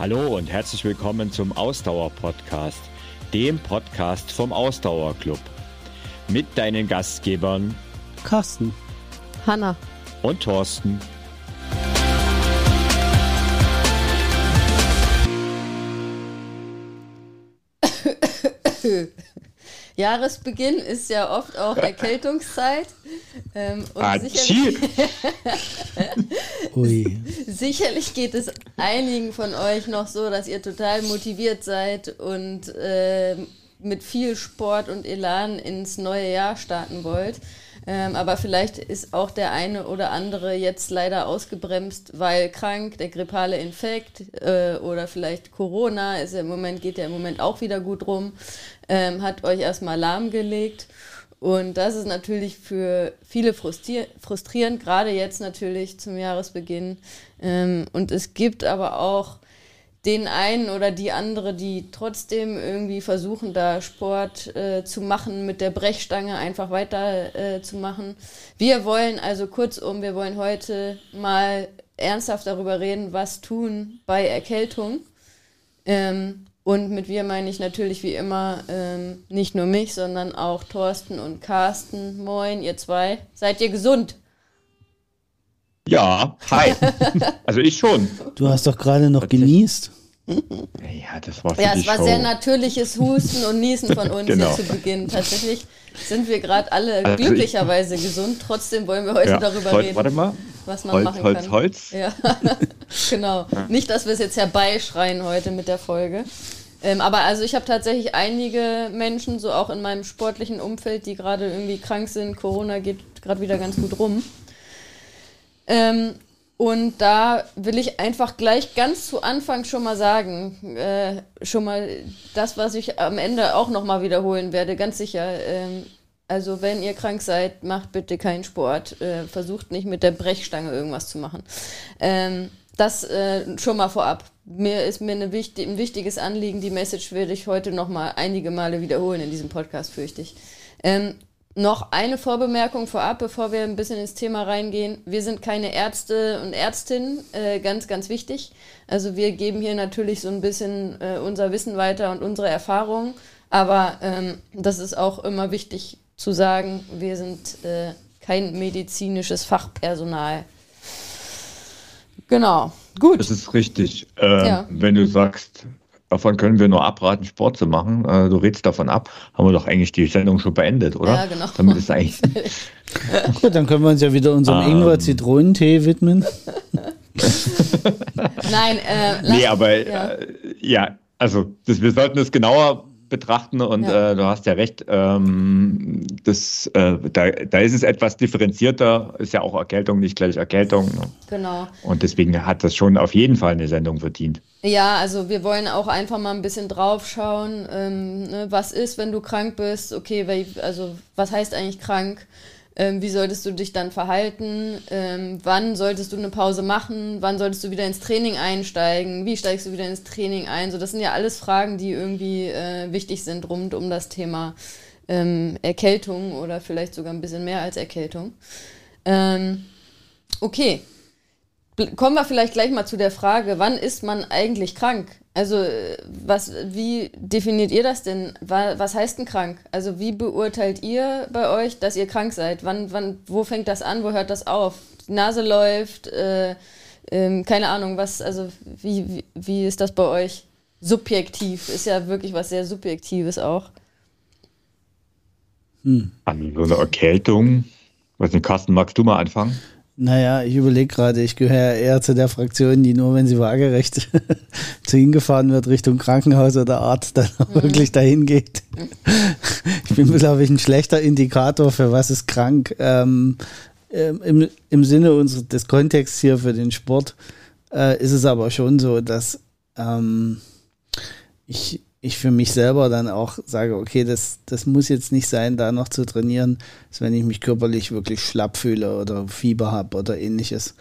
Hallo und herzlich willkommen zum Ausdauer-Podcast, dem Podcast vom Ausdauerclub. Mit deinen Gastgebern Carsten, Hanna und Thorsten. Jahresbeginn ist ja oft auch Erkältungszeit. Ähm, und Atschi. sicherlich, sicherlich geht es einigen von euch noch so, dass ihr total motiviert seid und äh, mit viel Sport und Elan ins neue Jahr starten wollt. Ähm, aber vielleicht ist auch der eine oder andere jetzt leider ausgebremst, weil krank, der grippale Infekt äh, oder vielleicht Corona ist ja im Moment, geht ja im Moment auch wieder gut rum, ähm, hat euch erstmal lahmgelegt. Und das ist natürlich für viele frustrierend, gerade jetzt natürlich zum Jahresbeginn. Ähm, und es gibt aber auch den einen oder die andere, die trotzdem irgendwie versuchen, da Sport äh, zu machen, mit der Brechstange einfach weiter äh, zu machen. Wir wollen also kurzum, wir wollen heute mal ernsthaft darüber reden, was tun bei Erkältung. Ähm, und mit wir meine ich natürlich wie immer ähm, nicht nur mich, sondern auch Thorsten und Carsten. Moin, ihr zwei. Seid ihr gesund? Ja, hi. also ich schon. Du hast doch gerade noch genießt. Ja, das war Ja, es war Show. sehr natürliches Husten und Niesen von uns genau. hier zu Beginn. Tatsächlich sind wir gerade alle also glücklicherweise ich, gesund. Trotzdem wollen wir heute ja, darüber Holz, reden, warte mal. was man Holz, machen Holz, kann. Holz, Ja, genau. Nicht, dass wir es jetzt herbeischreien heute mit der Folge. Ähm, aber also ich habe tatsächlich einige Menschen, so auch in meinem sportlichen Umfeld, die gerade irgendwie krank sind. Corona geht gerade wieder ganz gut rum. Ähm, und da will ich einfach gleich ganz zu Anfang schon mal sagen, äh, schon mal das, was ich am Ende auch noch mal wiederholen werde, ganz sicher. Ähm, also wenn ihr krank seid, macht bitte keinen Sport. Äh, versucht nicht mit der Brechstange irgendwas zu machen. Ähm, das äh, schon mal vorab. Mir ist mir eine wichtig, ein wichtiges Anliegen. Die Message werde ich heute noch mal einige Male wiederholen in diesem Podcast, fürchte ich. Ähm, noch eine Vorbemerkung vorab, bevor wir ein bisschen ins Thema reingehen. Wir sind keine Ärzte und Ärztinnen, äh, ganz, ganz wichtig. Also wir geben hier natürlich so ein bisschen äh, unser Wissen weiter und unsere Erfahrungen. Aber ähm, das ist auch immer wichtig zu sagen, wir sind äh, kein medizinisches Fachpersonal. Genau, gut. Das ist richtig. Äh, ja. Wenn du sagst, Davon können wir nur abraten, Sport zu machen. Äh, du redest davon ab. Haben wir doch eigentlich die Sendung schon beendet, oder? Ja, genau. Damit ist eigentlich. Gut, dann können wir uns ja wieder unserem ähm. Ingwer-Zitronentee widmen. Nein, äh, nee, aber ja. Äh, ja, also das, wir sollten es genauer betrachten und ja. äh, du hast ja recht, ähm, das, äh, da, da ist es etwas differenzierter, ist ja auch Erkältung nicht gleich Erkältung. Ne? Genau. Und deswegen hat das schon auf jeden Fall eine Sendung verdient. Ja, also wir wollen auch einfach mal ein bisschen drauf schauen, ähm, ne, was ist, wenn du krank bist, okay, also was heißt eigentlich krank? Ähm, wie solltest du dich dann verhalten? Ähm, wann solltest du eine Pause machen? Wann solltest du wieder ins Training einsteigen? Wie steigst du wieder ins Training ein? So, das sind ja alles Fragen, die irgendwie äh, wichtig sind rund um das Thema ähm, Erkältung oder vielleicht sogar ein bisschen mehr als Erkältung. Ähm, okay, kommen wir vielleicht gleich mal zu der Frage, wann ist man eigentlich krank? Also, was, wie definiert ihr das denn? Was heißt denn krank? Also, wie beurteilt ihr bei euch, dass ihr krank seid? Wann, wann, wo fängt das an? Wo hört das auf? Die Nase läuft, äh, äh, keine Ahnung, was, also, wie, wie, wie ist das bei euch? Subjektiv ist ja wirklich was sehr Subjektives auch. Hm. An so eine Erkältung. Was nicht, Carsten, magst du mal anfangen? Naja, ich überlege gerade, ich gehöre eher zu der Fraktion, die nur, wenn sie waagerecht zu ihnen gefahren wird, Richtung Krankenhaus oder Arzt, dann auch mhm. wirklich dahin geht. ich bin, glaube ich, ein schlechter Indikator für was ist krank. Ähm, ähm, im, Im Sinne unseres, des Kontexts hier für den Sport äh, ist es aber schon so, dass ähm, ich ich für mich selber dann auch sage, okay, das, das muss jetzt nicht sein, da noch zu trainieren, als wenn ich mich körperlich wirklich schlapp fühle oder Fieber habe oder ähnliches.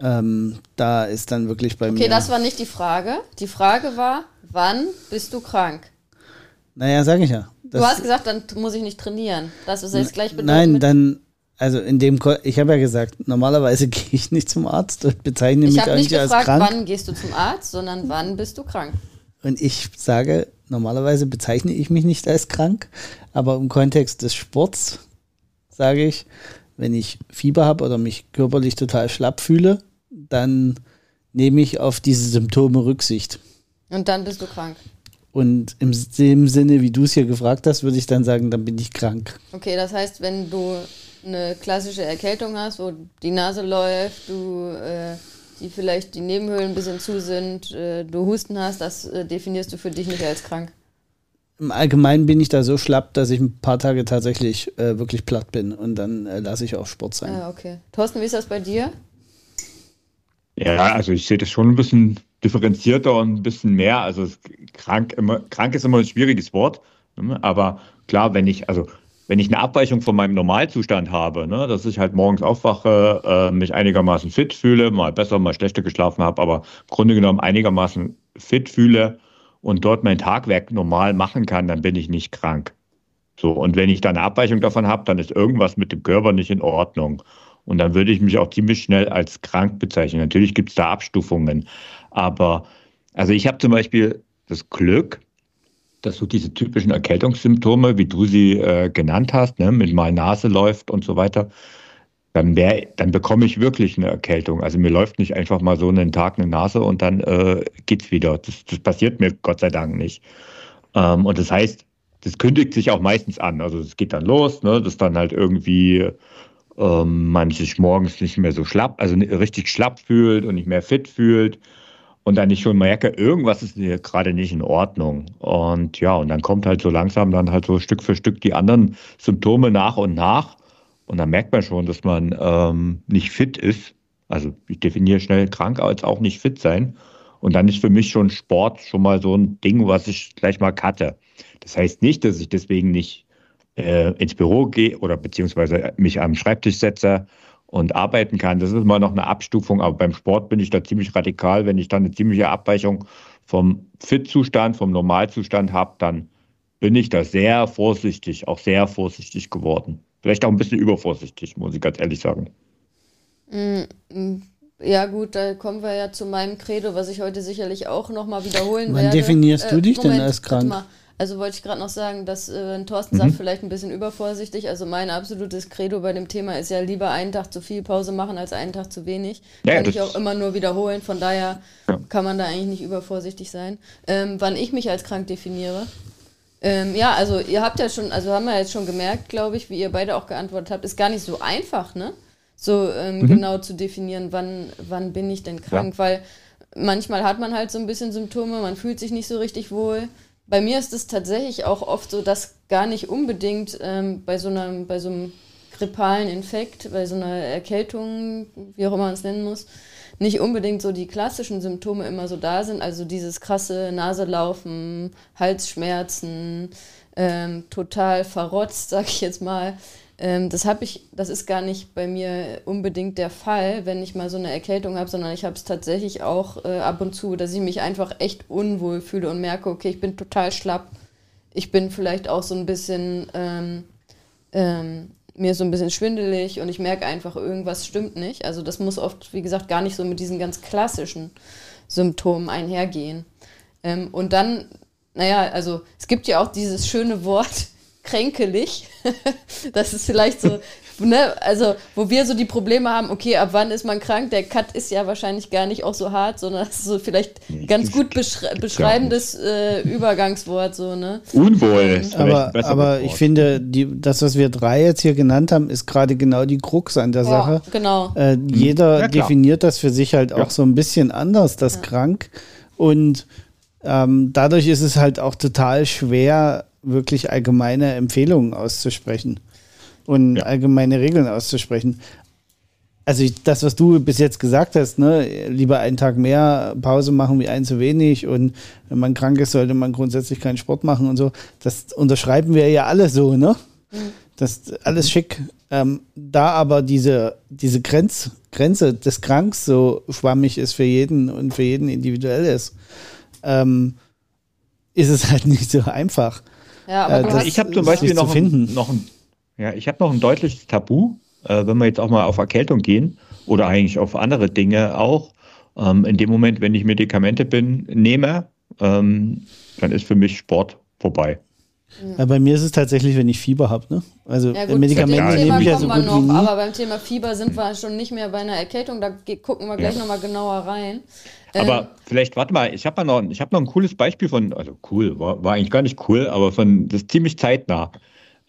Ähm, da ist dann wirklich bei okay, mir. Okay, das war nicht die Frage. Die Frage war, wann bist du krank? Naja, sage ich ja. du hast gesagt, dann muss ich nicht trainieren. Das ist jetzt gleich bedeutet. Nein, dann, Also in dem, Ko ich habe ja gesagt, normalerweise gehe ich nicht zum Arzt und bezeichne Ich mich auch nicht nicht als gefragt, krank. wann gehst du zum Arzt, sondern wann bist du krank. Und ich sage, normalerweise bezeichne ich mich nicht als krank, aber im Kontext des Sports sage ich, wenn ich Fieber habe oder mich körperlich total schlapp fühle, dann nehme ich auf diese Symptome Rücksicht. Und dann bist du krank. Und im dem Sinne, wie du es hier gefragt hast, würde ich dann sagen, dann bin ich krank. Okay, das heißt, wenn du eine klassische Erkältung hast, wo die Nase läuft, du äh, die vielleicht die Nebenhöhlen ein bisschen zu sind, äh, du Husten hast, das äh, definierst du für dich nicht als krank. Im Allgemeinen bin ich da so schlapp, dass ich ein paar Tage tatsächlich äh, wirklich platt bin und dann äh, lasse ich auch Sport sein. Ah, okay. Thorsten, wie ist das bei dir? Ja, also ich sehe das schon ein bisschen differenzierter und ein bisschen mehr. Also krank, immer, krank ist immer ein schwieriges Wort, ne? aber klar, wenn ich, also wenn ich eine Abweichung von meinem Normalzustand habe, ne, dass ich halt morgens aufwache, äh, mich einigermaßen fit fühle, mal besser, mal schlechter geschlafen habe, aber im Grunde genommen einigermaßen fit fühle und dort mein Tagwerk normal machen kann, dann bin ich nicht krank. So, und wenn ich dann eine Abweichung davon habe, dann ist irgendwas mit dem Körper nicht in Ordnung. Und dann würde ich mich auch ziemlich schnell als krank bezeichnen. Natürlich gibt es da Abstufungen. Aber also ich habe zum Beispiel das Glück, dass so diese typischen Erkältungssymptome, wie du sie äh, genannt hast, ne, mit mal Nase läuft und so weiter, dann, wär, dann bekomme ich wirklich eine Erkältung. Also mir läuft nicht einfach mal so einen Tag eine Nase und dann äh, geht's wieder. Das, das passiert mir Gott sei Dank nicht. Ähm, und das heißt, das kündigt sich auch meistens an. Also es geht dann los, ne, dass dann halt irgendwie ähm, man sich morgens nicht mehr so schlapp, also richtig schlapp fühlt und nicht mehr fit fühlt. Und dann ich schon merke, irgendwas ist hier gerade nicht in Ordnung. Und ja, und dann kommt halt so langsam dann halt so Stück für Stück die anderen Symptome nach und nach. Und dann merkt man schon, dass man ähm, nicht fit ist. Also ich definiere schnell krank als auch nicht fit sein. Und dann ist für mich schon Sport schon mal so ein Ding, was ich gleich mal cutte. Das heißt nicht, dass ich deswegen nicht äh, ins Büro gehe oder beziehungsweise mich am Schreibtisch setze und arbeiten kann. Das ist mal noch eine Abstufung, aber beim Sport bin ich da ziemlich radikal. Wenn ich dann eine ziemliche Abweichung vom Fit-Zustand, vom Normalzustand habe, dann bin ich da sehr vorsichtig, auch sehr vorsichtig geworden. Vielleicht auch ein bisschen übervorsichtig, muss ich ganz ehrlich sagen. Ja gut, da kommen wir ja zu meinem Credo, was ich heute sicherlich auch nochmal wiederholen Wann werde. Äh, definierst du dich denn als warte krank? Also wollte ich gerade noch sagen, dass äh, Thorsten Mhm. sagt, vielleicht ein bisschen übervorsichtig. Also mein absolutes Credo bei dem Thema ist ja lieber einen Tag zu viel Pause machen als einen Tag zu wenig. Ja, kann ich auch immer nur wiederholen. Von daher Ja. kann man da eigentlich nicht übervorsichtig sein. Ähm, wann ich mich als krank definiere? Ähm, ja, also ihr habt ja schon, also haben wir jetzt schon gemerkt, glaube ich, wie ihr beide auch geantwortet habt, ist gar nicht so einfach, ne? So ähm, genau zu definieren, wann, wann bin ich denn krank, weil manchmal hat man halt so ein bisschen Symptome, man fühlt sich nicht so richtig wohl. Bei mir ist es tatsächlich auch oft so, dass gar nicht unbedingt ähm, bei so einem, bei so einem grippalen Infekt, bei so einer Erkältung, wie auch immer man es nennen muss, nicht unbedingt so die klassischen Symptome immer so da sind. Also dieses krasse Naselaufen, Halsschmerzen, ähm, total verrotzt, sag ich jetzt mal. Ähm, das habe ich, das ist gar nicht bei mir unbedingt der Fall, wenn ich mal so eine Erkältung habe, sondern ich habe es tatsächlich auch äh, ab und zu, dass ich mich einfach echt unwohl fühle und merke, okay, ich bin total schlapp. Ich bin vielleicht auch so ein bisschen ähm, ähm, mir so ein bisschen schwindelig und ich merke einfach, irgendwas stimmt nicht. Also das muss oft, wie gesagt, gar nicht so mit diesen ganz klassischen Symptomen einhergehen. Ähm, und dann, naja, also es gibt ja auch dieses schöne Wort kränkelig. das ist vielleicht so, ne, also wo wir so die Probleme haben, okay, ab wann ist man krank? Der Cut ist ja wahrscheinlich gar nicht auch so hart, sondern das ist so vielleicht Nee, ganz gut beschre beschreibendes äh, Übergangswort, so, ne? Unwohl Aber, aber ich finde, die, das, was wir drei jetzt hier genannt haben, ist gerade genau die Krux an der Sache. Ja, genau. Äh, jeder Ja, definiert das für sich halt auch Ja. so ein bisschen anders, das krank. Und ähm, dadurch ist es halt auch total schwer, wirklich allgemeine Empfehlungen auszusprechen und Ja. allgemeine Regeln auszusprechen. Also ich, das, was du bis jetzt gesagt hast, ne, lieber einen Tag mehr Pause machen wie einen zu wenig und wenn man krank ist, sollte man grundsätzlich keinen Sport machen und so. Das unterschreiben wir ja alle so, ne? Das ist alles schick. Ähm, da aber diese, diese Grenz, Grenze des Kranks so schwammig ist für jeden und für jeden individuell ist, ähm, ist es halt nicht so einfach. Ja, aber äh, das- ich habe zum Beispiel noch ein, noch ein, ja, ich habe noch ein deutliches Tabu äh, wenn wir jetzt auch mal auf Erkältung gehen oder eigentlich auf andere Dinge auch, ähm, in dem Moment, wenn ich Medikamente bin, nehme, ähm, dann ist für mich Sport vorbei. Ja, bei mir ist es tatsächlich, wenn ich Fieber habe. Ne? Also ja, gut, Medikamente nehme ich ja so gut noch, wie nie. Aber beim Thema Fieber sind wir schon nicht mehr bei einer Erkältung. Da gucken wir gleich ja. nochmal genauer rein. Aber ähm, vielleicht, warte mal, ich habe noch, hab noch ein cooles Beispiel von, also cool, war, war eigentlich gar nicht cool, aber von, das ist ziemlich zeitnah.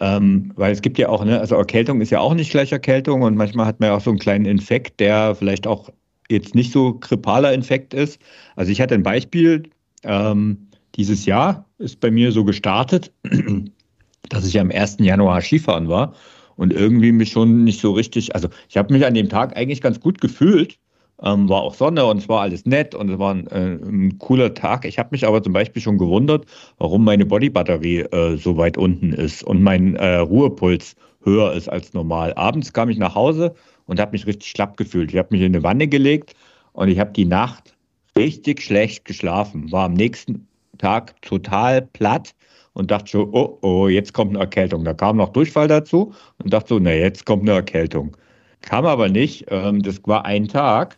Ähm, weil es gibt ja auch, ne, also Erkältung ist ja auch nicht gleich Erkältung und manchmal hat man ja auch so einen kleinen Infekt, der vielleicht auch jetzt nicht so grippaler Infekt ist. Also ich hatte ein Beispiel, ähm, dieses Jahr ist bei mir so gestartet, dass ich am 1. Januar Skifahren war und irgendwie mich schon nicht so richtig, also ich habe mich an dem Tag eigentlich ganz gut gefühlt, ähm, war auch Sonne und es war alles nett und es war ein, äh, ein cooler Tag. Ich habe mich aber zum Beispiel schon gewundert, warum meine Bodybatterie äh, so weit unten ist und mein äh, Ruhepuls höher ist als normal. Abends kam ich nach Hause und habe mich richtig schlapp gefühlt. Ich habe mich in eine Wanne gelegt und ich habe die Nacht richtig schlecht geschlafen. War am nächsten Tag total platt und dachte schon, oh, oh, jetzt kommt eine Erkältung. Da kam noch Durchfall dazu und dachte so, na, jetzt kommt eine Erkältung. Kam aber nicht. Ähm, das war ein Tag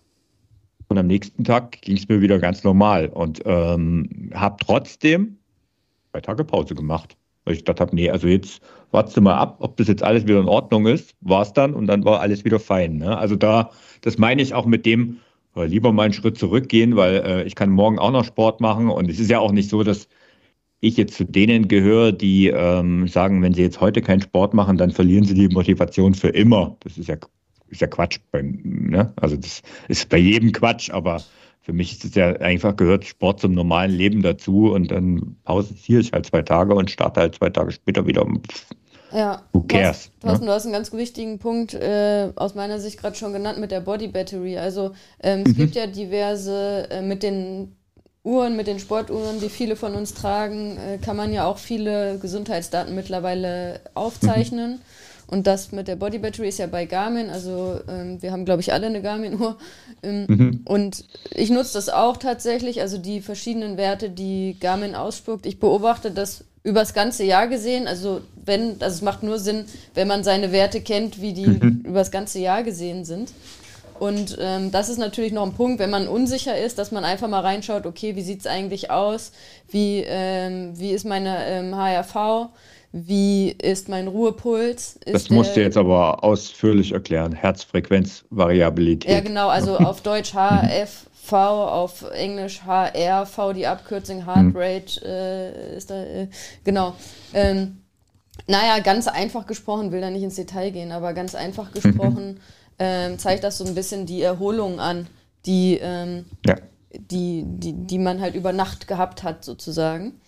und am nächsten Tag ging es mir wieder ganz normal und ähm, habe trotzdem zwei Tage Pause gemacht. Weil ich dachte, nee, also jetzt wartest du mal ab, ob das jetzt alles wieder in Ordnung ist. War es dann und dann war alles wieder fein. Ne? Also da, das meine ich auch mit dem, lieber mal einen Schritt zurückgehen, weil äh, ich kann morgen auch noch Sport machen und es ist ja auch nicht so, dass ich jetzt zu denen gehöre, die ähm, sagen, wenn sie jetzt heute keinen Sport machen, dann verlieren sie die Motivation für immer. Das ist ja ist ja Quatsch. Beim, ne? Also das ist bei jedem Quatsch, aber für mich ist es ja einfach gehört Sport zum normalen Leben dazu und dann pausiere ich halt zwei Tage und starte halt zwei Tage später wieder. Ja, Who cares? Du hast, ne? du hast einen ganz wichtigen Punkt äh, aus meiner Sicht gerade schon genannt mit der Body Battery. Also ähm, es mhm. gibt ja diverse äh, mit den Uhren, mit den Sportuhren, die viele von uns tragen, äh, kann man ja auch viele Gesundheitsdaten mittlerweile aufzeichnen. Mhm. Und das mit der Body Battery ist ja bei Garmin. Also ähm, wir haben, glaube ich, alle eine Garmin-Uhr. Ähm, mhm. Und ich nutze das auch tatsächlich. Also die verschiedenen Werte, die Garmin ausspuckt. Ich beobachte das übers ganze Jahr gesehen. Also wenn, also es macht nur Sinn, wenn man seine Werte kennt, wie die mhm. übers ganze Jahr gesehen sind. Und ähm, das ist natürlich noch ein Punkt, wenn man unsicher ist, dass man einfach mal reinschaut, okay, wie sieht es eigentlich aus? Wie, ähm, wie ist meine ähm, HRV? wie ist mein Ruhepuls. Ist das musst du jetzt aber ausführlich erklären. Herzfrequenzvariabilität. Ja, genau, also auf Deutsch Auf Englisch HRV, die Abkürzung Heart mhm. Rate äh, ist da, äh, genau. Ähm, naja, ganz einfach gesprochen, will da nicht ins Detail gehen, aber ganz einfach gesprochen ähm, zeigt das so ein bisschen die Erholung an, die, ähm, ja. die, die, die man halt über Nacht gehabt hat, sozusagen.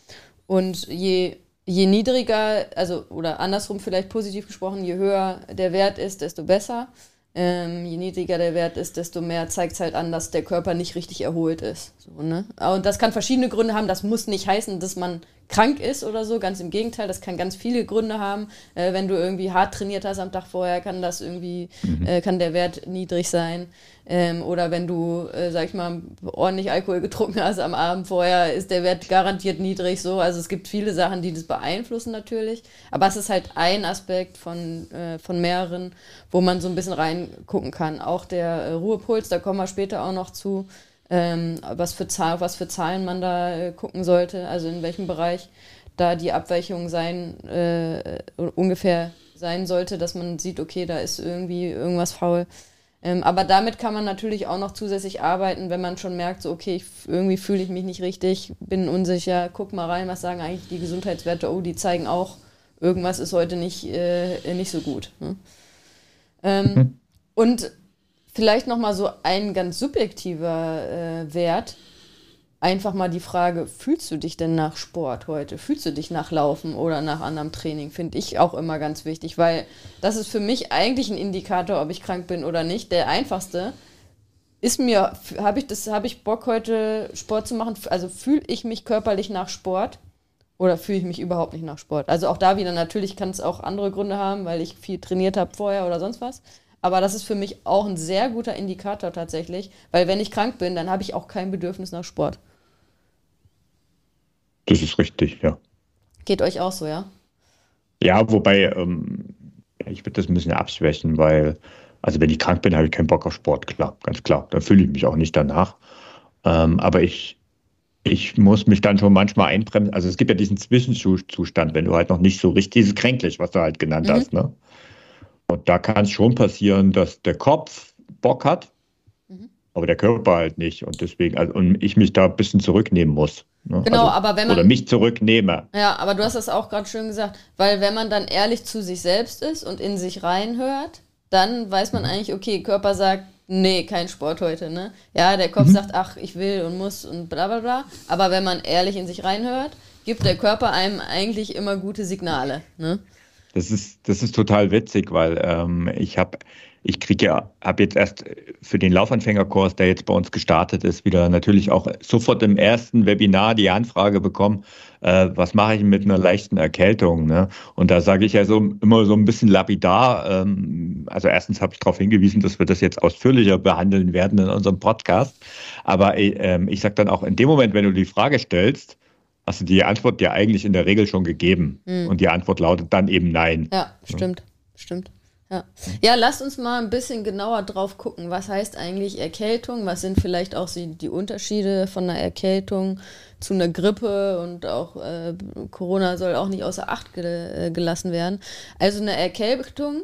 Und je je niedriger, also oder andersrum vielleicht positiv gesprochen, je höher der Wert ist, desto besser. Ähm, je niedriger der Wert ist, desto mehr zeigt es halt an, dass der Körper nicht richtig erholt ist. So, ne? Und das kann verschiedene Gründe haben. Das muss nicht heißen, dass man krank ist oder so. Ganz im Gegenteil, das kann ganz viele Gründe haben. Äh, wenn du irgendwie hart trainiert hast am Tag vorher, kann das irgendwie, mhm. äh, kann der Wert niedrig sein. Ähm, oder wenn du, äh, sag ich mal, ordentlich Alkohol getrunken hast am Abend vorher, ist der Wert garantiert niedrig so. Also es gibt viele Sachen, die das beeinflussen natürlich. Aber es ist halt ein Aspekt von, äh, von mehreren, wo man so ein bisschen reingucken kann. Auch der äh, Ruhepuls, da kommen wir später auch noch zu, ähm, was, für Zahl, was für Zahlen man da äh, gucken sollte, also in welchem Bereich da die Abweichung sein, äh, ungefähr sein sollte, dass man sieht, okay, da ist irgendwie irgendwas faul. Ähm, aber damit kann man natürlich auch noch zusätzlich arbeiten, wenn man schon merkt, so okay, ich, irgendwie fühle ich mich nicht richtig, bin unsicher, guck mal rein, was sagen eigentlich die Gesundheitswerte, oh, die zeigen auch, irgendwas ist heute nicht, äh, nicht so gut. Ne? Ähm, mhm. Und vielleicht nochmal so ein ganz subjektiver äh, Wert, einfach mal die Frage, fühlst du dich denn nach Sport heute? Fühlst du dich nach Laufen oder nach anderem Training? Finde ich auch immer ganz wichtig, weil das ist für mich eigentlich ein Indikator, ob ich krank bin oder nicht. Der einfachste ist mir, habe ich habe ich Bock heute Sport zu machen? Also fühle ich mich körperlich nach Sport oder fühle ich mich überhaupt nicht nach Sport? Also auch da wieder natürlich kann es auch andere Gründe haben, weil ich viel trainiert habe vorher oder sonst was. Aber das ist für mich auch ein sehr guter Indikator tatsächlich, weil wenn ich krank bin, dann habe ich auch kein Bedürfnis nach Sport. Das ist richtig, ja. Geht euch auch so, ja? Ja, wobei, ähm, ich würde das ein bisschen abschwächen, weil, also wenn ich krank bin, habe ich keinen Bock auf Sport, klar, ganz klar. Dann fühle ich mich auch nicht danach. Ähm, aber ich, ich muss mich dann schon manchmal einbremsen. Also es gibt ja diesen Zwischenzustand, wenn du halt noch nicht so richtig, dieses kränklich, was du halt genannt mhm. hast, ne? Und da kann es schon passieren, dass der Kopf Bock hat, mhm. aber der Körper halt nicht. Und deswegen, also, und ich mich da ein bisschen zurücknehmen muss. Ne? Genau, also, aber wenn man. Oder mich zurücknehme. Ja, aber du hast das auch gerade schön gesagt, weil wenn man dann ehrlich zu sich selbst ist und in sich reinhört, dann weiß man mhm. eigentlich, okay, Körper sagt, nee, kein Sport heute, ne? Ja, der Kopf mhm. sagt, ach, ich will und muss und bla bla bla. Aber wenn man ehrlich in sich reinhört, gibt der Körper einem eigentlich immer gute Signale, ne? Das ist, das ist total witzig, weil ähm, ich habe ich kriege ja, habe jetzt erst für den Laufanfängerkurs, der jetzt bei uns gestartet ist, wieder natürlich auch sofort im ersten Webinar die Anfrage bekommen, äh, was mache ich mit einer leichten Erkältung? Ne? Und da sage ich ja so immer so ein bisschen lapidar. Ähm, also erstens habe ich darauf hingewiesen, dass wir das jetzt ausführlicher behandeln werden in unserem Podcast. Aber äh, ich sage dann auch in dem Moment, wenn du die Frage stellst, hast du die Antwort ja eigentlich in der Regel schon gegeben. Mhm. Und die Antwort lautet dann eben nein. Ja, stimmt, ja. stimmt. Ja. ja, lasst uns mal ein bisschen genauer drauf gucken. Was heißt eigentlich Erkältung? Was sind vielleicht auch die Unterschiede von einer Erkältung zu einer Grippe? Und auch äh, Corona soll auch nicht außer Acht ge äh, gelassen werden. Also eine Erkältung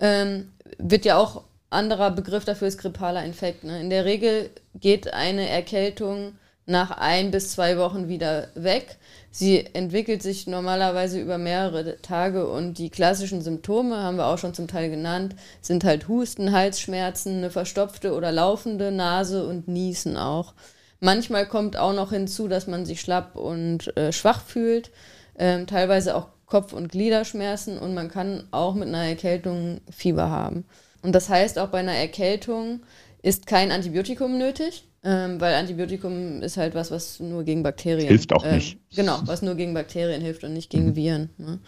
ähm, wird ja auch anderer Begriff dafür ist grippaler Infekt. Ne? In der Regel geht eine Erkältung nach ein bis zwei Wochen wieder weg. Sie entwickelt sich normalerweise über mehrere Tage und die klassischen Symptome, haben wir auch schon zum Teil genannt, sind halt Husten, Halsschmerzen, eine verstopfte oder laufende Nase und Niesen auch. Manchmal kommt auch noch hinzu, dass man sich schlapp und äh, schwach fühlt, ähm, teilweise auch Kopf- und Gliederschmerzen und man kann auch mit einer Erkältung Fieber haben. Und das heißt, auch bei einer Erkältung ist kein Antibiotikum nötig. Ähm, weil Antibiotikum ist halt was, was nur gegen Bakterien hilft auch äh, nicht. Genau, was nur gegen Bakterien hilft und nicht gegen mhm. Viren. Ne?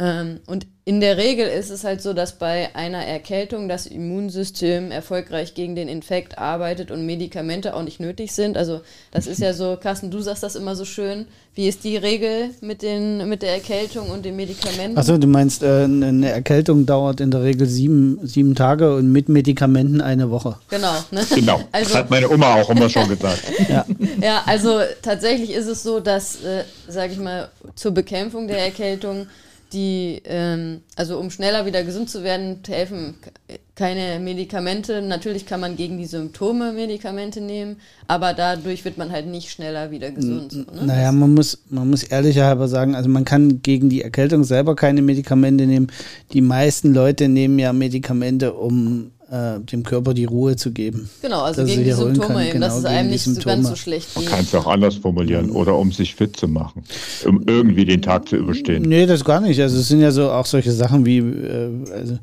Ähm, und in der Regel ist es halt so, dass bei einer Erkältung das Immunsystem erfolgreich gegen den Infekt arbeitet und Medikamente auch nicht nötig sind. Also das ist ja so, Carsten, du sagst das immer so schön. Wie ist die Regel mit, den, mit der Erkältung und den Medikamenten? Achso, du meinst, äh, eine Erkältung dauert in der Regel sieben, sieben Tage und mit Medikamenten eine Woche. Genau. Ne? Genau, also, das hat meine Oma auch immer schon gesagt. ja. ja, also tatsächlich ist es so, dass, äh, sage ich mal, zur Bekämpfung der Erkältung die, ähm, also um schneller wieder gesund zu werden, helfen keine Medikamente. Natürlich kann man gegen die Symptome Medikamente nehmen, aber dadurch wird man halt nicht schneller wieder gesund. So, ne? Naja, man muss, man muss ehrlicherhalber sagen, also man kann gegen die Erkältung selber keine Medikamente nehmen. Die meisten Leute nehmen ja Medikamente, um äh, dem Körper die Ruhe zu geben. Genau, also gegen die Symptome kann, eben, genau, dass es einem nicht so ganz so schlecht geht. Man kann es auch anders formulieren oder um sich fit zu machen, um irgendwie den Tag zu überstehen. Nee, das gar nicht. Also es sind ja so auch solche Sachen wie, äh, also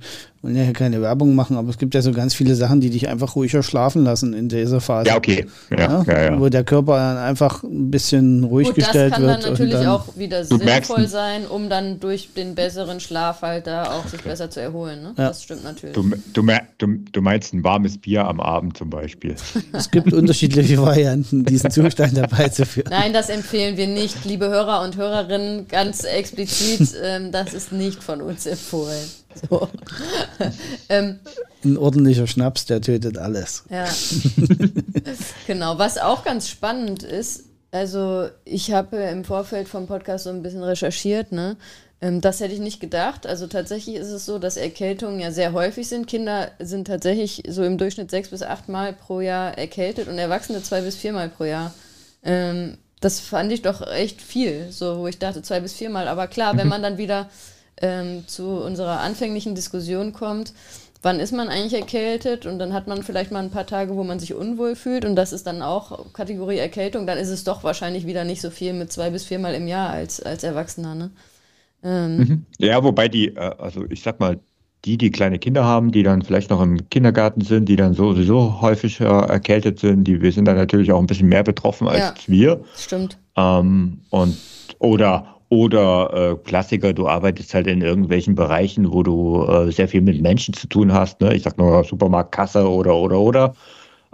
wollen ja keine Werbung machen, aber es gibt ja so ganz viele Sachen, die dich einfach ruhiger schlafen lassen in dieser Phase. Ja, okay. Ja, ja, ja, Wo der Körper dann einfach ein bisschen ruhig Gut, gestellt wird. Das kann dann natürlich dann, auch wieder sinnvoll sein, um dann durch den besseren Schlaf halt da auch sich besser zu erholen. Ne? Das stimmt natürlich. Du, du, du, du meinst ein warmes Bier am Abend zum Beispiel. Es gibt unterschiedliche Varianten, diesen Zustand dabei zu führen. Nein, das empfehlen wir nicht, liebe Hörer und Hörerinnen, ganz explizit. Ähm, das ist nicht von uns empfohlen. So. ähm, Ein ordentlicher Schnaps, der tötet alles. Ja. genau. Was auch ganz spannend ist, also ich habe im Vorfeld vom Podcast so ein bisschen recherchiert, ne? Ähm, das hätte ich nicht gedacht. Also tatsächlich ist es so, dass Erkältungen ja sehr häufig sind. Kinder sind tatsächlich so im Durchschnitt sechs bis acht Mal pro Jahr erkältet und Erwachsene zwei bis viermal pro Jahr. Ähm, das fand ich doch echt viel, so wo ich dachte zwei bis viermal. Aber klar, wenn man dann wieder ähm, zu unserer anfänglichen Diskussion kommt, wann ist man eigentlich erkältet und dann hat man vielleicht mal ein paar Tage, wo man sich unwohl fühlt und das ist dann auch Kategorie Erkältung, dann ist es doch wahrscheinlich wieder nicht so viel mit zwei bis viermal im Jahr als, als Erwachsener. Ne? Ähm. Mhm. Ja, wobei die, äh, also ich sag mal, die, die kleine Kinder haben, die dann vielleicht noch im Kindergarten sind, die dann sowieso häufig erkältet sind, die wir sind dann natürlich auch ein bisschen mehr betroffen als ja, wir. Stimmt. Ähm, und oder oder äh, Klassiker, du arbeitest halt in irgendwelchen Bereichen, wo du äh, sehr viel mit Menschen zu tun hast. Ne? Ich sag nur Supermarktkasse oder oder oder.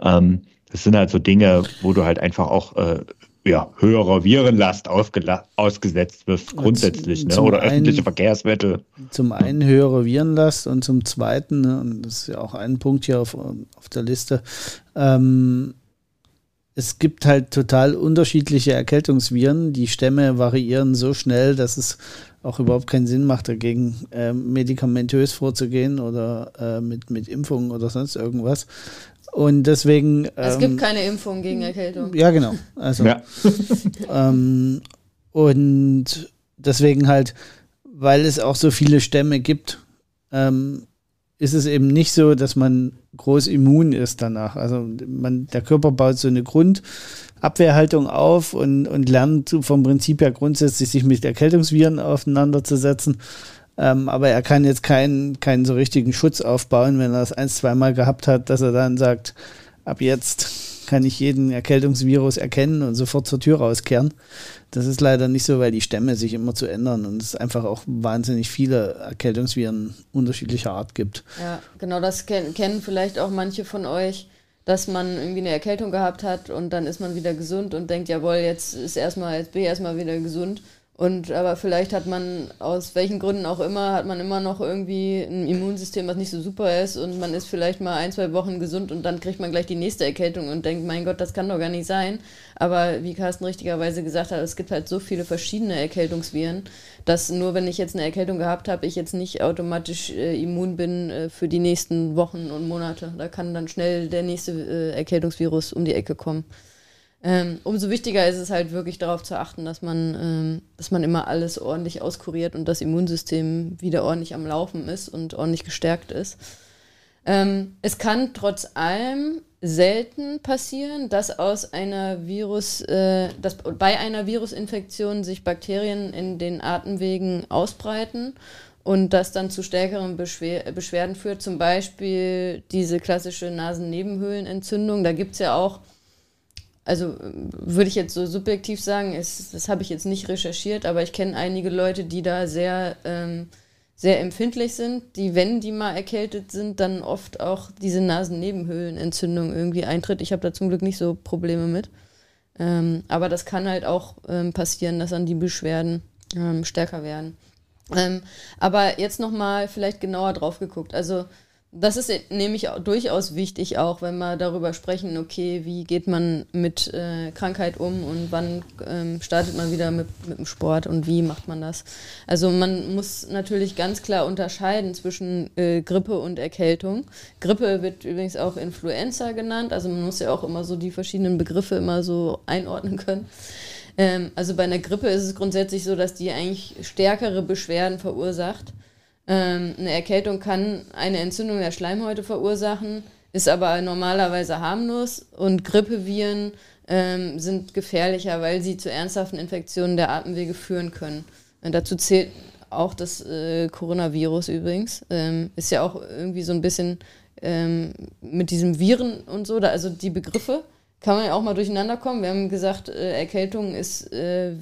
Ähm, das sind halt so Dinge, wo du halt einfach auch äh, ja, höherer Virenlast ausgesetzt wirst, grundsätzlich, ne? oder öffentliche einen, Verkehrsmittel. Zum einen höhere Virenlast und zum zweiten, ne, und das ist ja auch ein Punkt hier auf, auf der Liste, ähm, es gibt halt total unterschiedliche Erkältungsviren. Die Stämme variieren so schnell, dass es auch überhaupt keinen Sinn macht, dagegen äh, medikamentös vorzugehen oder äh, mit, mit Impfungen oder sonst irgendwas. Und deswegen. Ähm, es gibt ähm, keine Impfung gegen Erkältung. Ja, genau. Also, ja. ähm, und deswegen halt, weil es auch so viele Stämme gibt, ähm, ist es eben nicht so, dass man groß immun ist danach. Also man, der Körper baut so eine Grundabwehrhaltung auf und, und lernt vom Prinzip her grundsätzlich sich mit Erkältungsviren auseinanderzusetzen. Ähm, aber er kann jetzt keinen, keinen so richtigen Schutz aufbauen, wenn er das ein, zweimal gehabt hat, dass er dann sagt, ab jetzt kann ich jeden Erkältungsvirus erkennen und sofort zur Tür rauskehren. Das ist leider nicht so, weil die Stämme sich immer zu ändern und es einfach auch wahnsinnig viele Erkältungsviren unterschiedlicher Art gibt. Ja, genau das kennen, kennen vielleicht auch manche von euch, dass man irgendwie eine Erkältung gehabt hat und dann ist man wieder gesund und denkt, jawohl, jetzt ist erstmal, jetzt bin ich erstmal wieder gesund und aber vielleicht hat man aus welchen Gründen auch immer, hat man immer noch irgendwie ein Immunsystem, was nicht so super ist und man ist vielleicht mal ein, zwei Wochen gesund und dann kriegt man gleich die nächste Erkältung und denkt, mein Gott, das kann doch gar nicht sein. Aber wie Carsten richtigerweise gesagt hat, es gibt halt so viele verschiedene Erkältungsviren, dass nur wenn ich jetzt eine Erkältung gehabt habe, ich jetzt nicht automatisch äh, immun bin äh, für die nächsten Wochen und Monate. Da kann dann schnell der nächste äh, Erkältungsvirus um die Ecke kommen. Ähm, umso wichtiger ist es halt wirklich darauf zu achten, dass man, ähm, dass man immer alles ordentlich auskuriert und das Immunsystem wieder ordentlich am Laufen ist und ordentlich gestärkt ist. Ähm, es kann trotz allem selten passieren, dass aus einer Virus, äh, dass bei einer Virusinfektion sich Bakterien in den Atemwegen ausbreiten und das dann zu stärkeren Beschwer Beschwerden führt. Zum Beispiel diese klassische Nasennebenhöhlenentzündung. Da gibt es ja auch also würde ich jetzt so subjektiv sagen, ist, das habe ich jetzt nicht recherchiert, aber ich kenne einige Leute, die da sehr, ähm, sehr empfindlich sind, die, wenn die mal erkältet sind, dann oft auch diese Nasennebenhöhlenentzündung irgendwie eintritt. Ich habe da zum Glück nicht so Probleme mit. Ähm, aber das kann halt auch ähm, passieren, dass dann die Beschwerden ähm, stärker werden. Ähm, aber jetzt nochmal vielleicht genauer drauf geguckt. Also das ist nämlich durchaus wichtig, auch wenn wir darüber sprechen, okay, wie geht man mit äh, Krankheit um und wann ähm, startet man wieder mit, mit dem Sport und wie macht man das. Also man muss natürlich ganz klar unterscheiden zwischen äh, Grippe und Erkältung. Grippe wird übrigens auch Influenza genannt, also man muss ja auch immer so die verschiedenen Begriffe immer so einordnen können. Ähm, also bei einer Grippe ist es grundsätzlich so, dass die eigentlich stärkere Beschwerden verursacht. Ähm, eine Erkältung kann eine Entzündung der Schleimhäute verursachen, ist aber normalerweise harmlos und Grippeviren ähm, sind gefährlicher, weil sie zu ernsthaften Infektionen der Atemwege führen können. Und dazu zählt auch das äh, Coronavirus übrigens. Ähm, ist ja auch irgendwie so ein bisschen ähm, mit diesem Viren und so, da, also die Begriffe kann man ja auch mal durcheinander kommen. Wir haben gesagt, äh, Erkältung ist äh,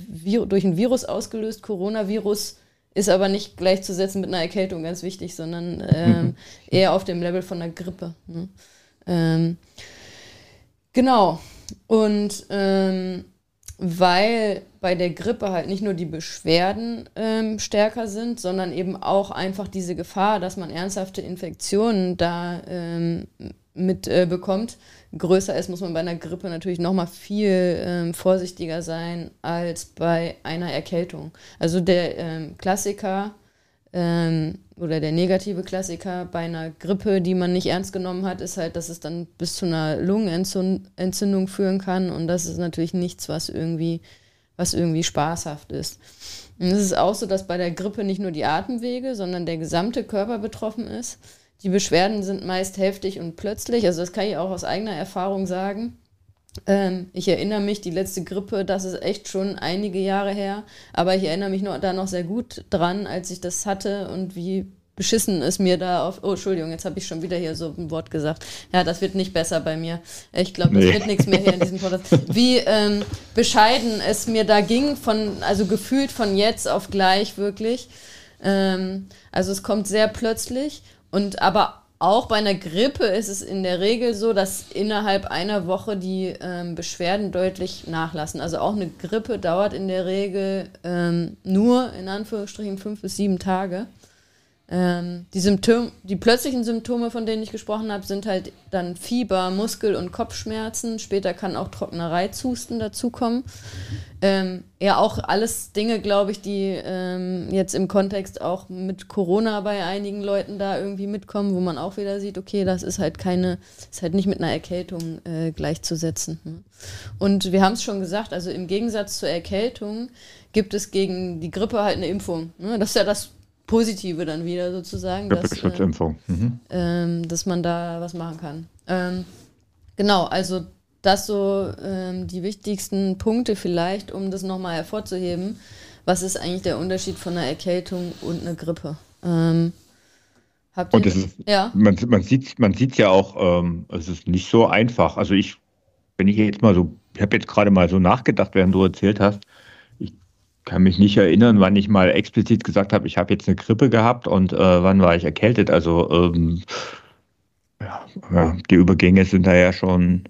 durch ein Virus ausgelöst, Coronavirus ist aber nicht gleichzusetzen mit einer Erkältung, ganz wichtig, sondern ähm, eher auf dem Level von einer Grippe. Ne? Ähm, genau. Und ähm, weil bei der Grippe halt nicht nur die Beschwerden ähm, stärker sind, sondern eben auch einfach diese Gefahr, dass man ernsthafte Infektionen da ähm, mit äh, größer ist, muss man bei einer Grippe natürlich noch mal viel ähm, vorsichtiger sein als bei einer Erkältung. Also der ähm, Klassiker ähm, oder der negative Klassiker bei einer Grippe, die man nicht ernst genommen hat, ist halt, dass es dann bis zu einer Lungenentzündung führen kann und das ist natürlich nichts, was irgendwie, was irgendwie spaßhaft ist. Und es ist auch so, dass bei der Grippe nicht nur die Atemwege, sondern der gesamte Körper betroffen ist. Die Beschwerden sind meist heftig und plötzlich, also das kann ich auch aus eigener Erfahrung sagen. Ähm, ich erinnere mich, die letzte Grippe, das ist echt schon einige Jahre her, aber ich erinnere mich noch, da noch sehr gut dran, als ich das hatte und wie beschissen es mir da auf. Oh, Entschuldigung, jetzt habe ich schon wieder hier so ein Wort gesagt. Ja, das wird nicht besser bei mir. Ich glaube, das nee. wird nichts mehr hier in diesem Podcast. Wie ähm, bescheiden es mir da ging, von, also gefühlt von jetzt auf gleich wirklich. Ähm, also es kommt sehr plötzlich und aber auch bei einer Grippe ist es in der Regel so, dass innerhalb einer Woche die ähm, Beschwerden deutlich nachlassen. Also auch eine Grippe dauert in der Regel ähm, nur in Anführungsstrichen fünf bis sieben Tage. Ähm, die, Symptom die plötzlichen Symptome, von denen ich gesprochen habe, sind halt dann Fieber, Muskel- und Kopfschmerzen. Später kann auch trockener Reizhusten dazukommen. Ähm, ja, auch alles Dinge, glaube ich, die ähm, jetzt im Kontext auch mit Corona bei einigen Leuten da irgendwie mitkommen, wo man auch wieder sieht, okay, das ist halt keine, ist halt nicht mit einer Erkältung äh, gleichzusetzen. Ne? Und wir haben es schon gesagt, also im Gegensatz zur Erkältung gibt es gegen die Grippe halt eine Impfung. Ne? Das ist ja das Positive dann wieder sozusagen, dass, äh, mhm. ähm, dass man da was machen kann. Ähm, genau, also das so ähm, die wichtigsten Punkte vielleicht, um das nochmal hervorzuheben. Was ist eigentlich der Unterschied von einer Erkältung und einer Grippe? Ähm, habt und ist, ja? man, man sieht man sieht ja auch, ähm, es ist nicht so einfach. Also ich, wenn ich jetzt mal so, ich habe jetzt gerade mal so nachgedacht, während du erzählt hast, kann mich nicht erinnern, wann ich mal explizit gesagt habe, ich habe jetzt eine Grippe gehabt und äh, wann war ich erkältet. Also ähm, ja, ja, die Übergänge sind da ja schon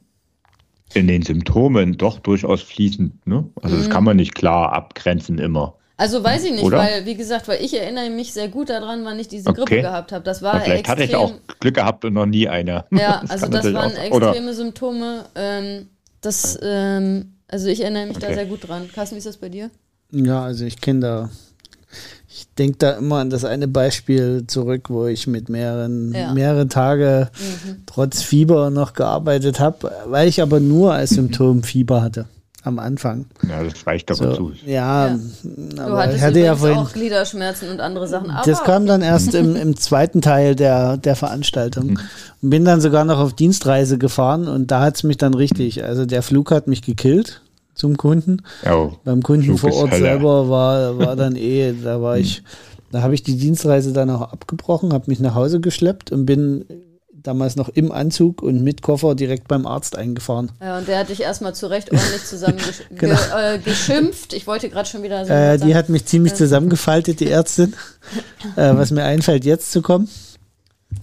in den Symptomen doch durchaus fließend. Ne? Also mhm. das kann man nicht klar abgrenzen immer. Also weiß ich nicht, Oder? weil, wie gesagt, weil ich erinnere mich sehr gut daran, wann ich diese okay. Grippe gehabt habe. Das war vielleicht extrem, hatte ich auch Glück gehabt und noch nie eine. Ja, das also das waren extreme Oder? Symptome. Ähm, das, ähm, also ich erinnere mich okay. da sehr gut dran. Carsten, wie ist das bei dir? Ja, also ich kenne da, ich denke da immer an das eine Beispiel zurück, wo ich mit mehreren, ja. mehrere Tage mhm. trotz Fieber noch gearbeitet habe, weil ich aber nur als Symptom Fieber hatte am Anfang. Ja, das reicht aber so, zu. Ja, ja. aber du hattest ich hatte ja vorhin auch Gliederschmerzen und andere Sachen. das kam dann erst im, im zweiten Teil der, der Veranstaltung. Und bin dann sogar noch auf Dienstreise gefahren und da hat es mich dann richtig, also der Flug hat mich gekillt zum Kunden. Oh, Beim Kunden vor Ort selber war, war dann eh, da war ich, da habe ich die Dienstreise dann auch abgebrochen, habe mich nach Hause geschleppt und bin damals noch im Anzug und mit Koffer direkt beim Arzt eingefahren. Ja, und der hat dich erstmal zurecht ordentlich zusammengeschimpft. genau. Ge äh, ich wollte gerade schon wieder so. Äh, die hat mich ziemlich zusammengefaltet, die Ärztin. äh, was mir einfällt, jetzt zu kommen.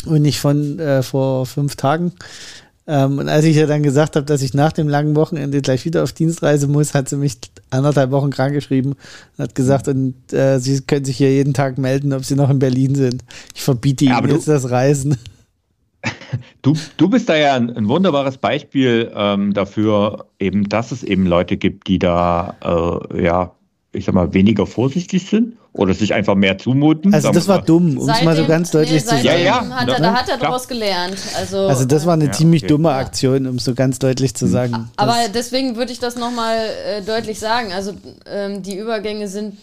Und nicht von äh, vor fünf Tagen. Ähm, und als ich ja dann gesagt habe, dass ich nach dem langen Wochenende gleich wieder auf Dienstreise muss, hat sie mich anderthalb Wochen krank geschrieben und hat gesagt, und äh, sie können sich hier jeden Tag melden, ob sie noch in Berlin sind. Ich verbiete ihnen ja, jetzt das Reisen. Du, du bist da ja ein, ein wunderbares Beispiel ähm, dafür, eben, dass es eben Leute gibt, die da äh, ja ich sag mal, weniger vorsichtig sind oder sich einfach mehr zumuten. Also das war dumm, um es mal so ganz deutlich nee, zu sagen. Ja, ja, hat er, da hat er daraus gelernt. Also, also das war eine ja, ziemlich okay. dumme Aktion, um es so ganz deutlich zu sagen. Aber deswegen würde ich das nochmal äh, deutlich sagen. Also ähm, die Übergänge sind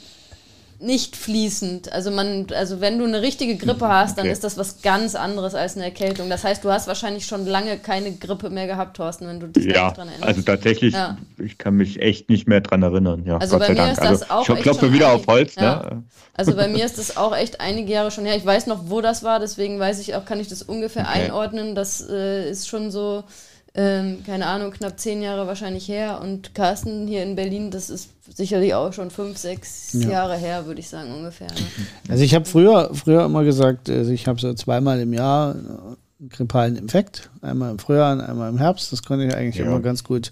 nicht fließend. Also man, also wenn du eine richtige Grippe hast, dann okay. ist das was ganz anderes als eine Erkältung. Das heißt, du hast wahrscheinlich schon lange keine Grippe mehr gehabt, Thorsten, wenn du dich ja, daran erinnerst. Also tatsächlich, ja. ich kann mich echt nicht mehr dran erinnern. Ja, also Gott bei mir Dank. ist das also, auch. Ich klopfe wieder auf Holz. Ja. Ne? Also bei mir ist das auch echt einige Jahre schon her. Ich weiß noch, wo das war, deswegen weiß ich auch, kann ich das ungefähr okay. einordnen. Das äh, ist schon so ähm, keine Ahnung, knapp zehn Jahre wahrscheinlich her. Und Carsten hier in Berlin, das ist sicherlich auch schon fünf, sechs ja. Jahre her, würde ich sagen, ungefähr. Ne? Also ich habe früher, früher immer gesagt, also ich habe so zweimal im Jahr einen grippalen Infekt. Einmal im Frühjahr und einmal im Herbst. Das konnte ich eigentlich ja. immer ganz gut,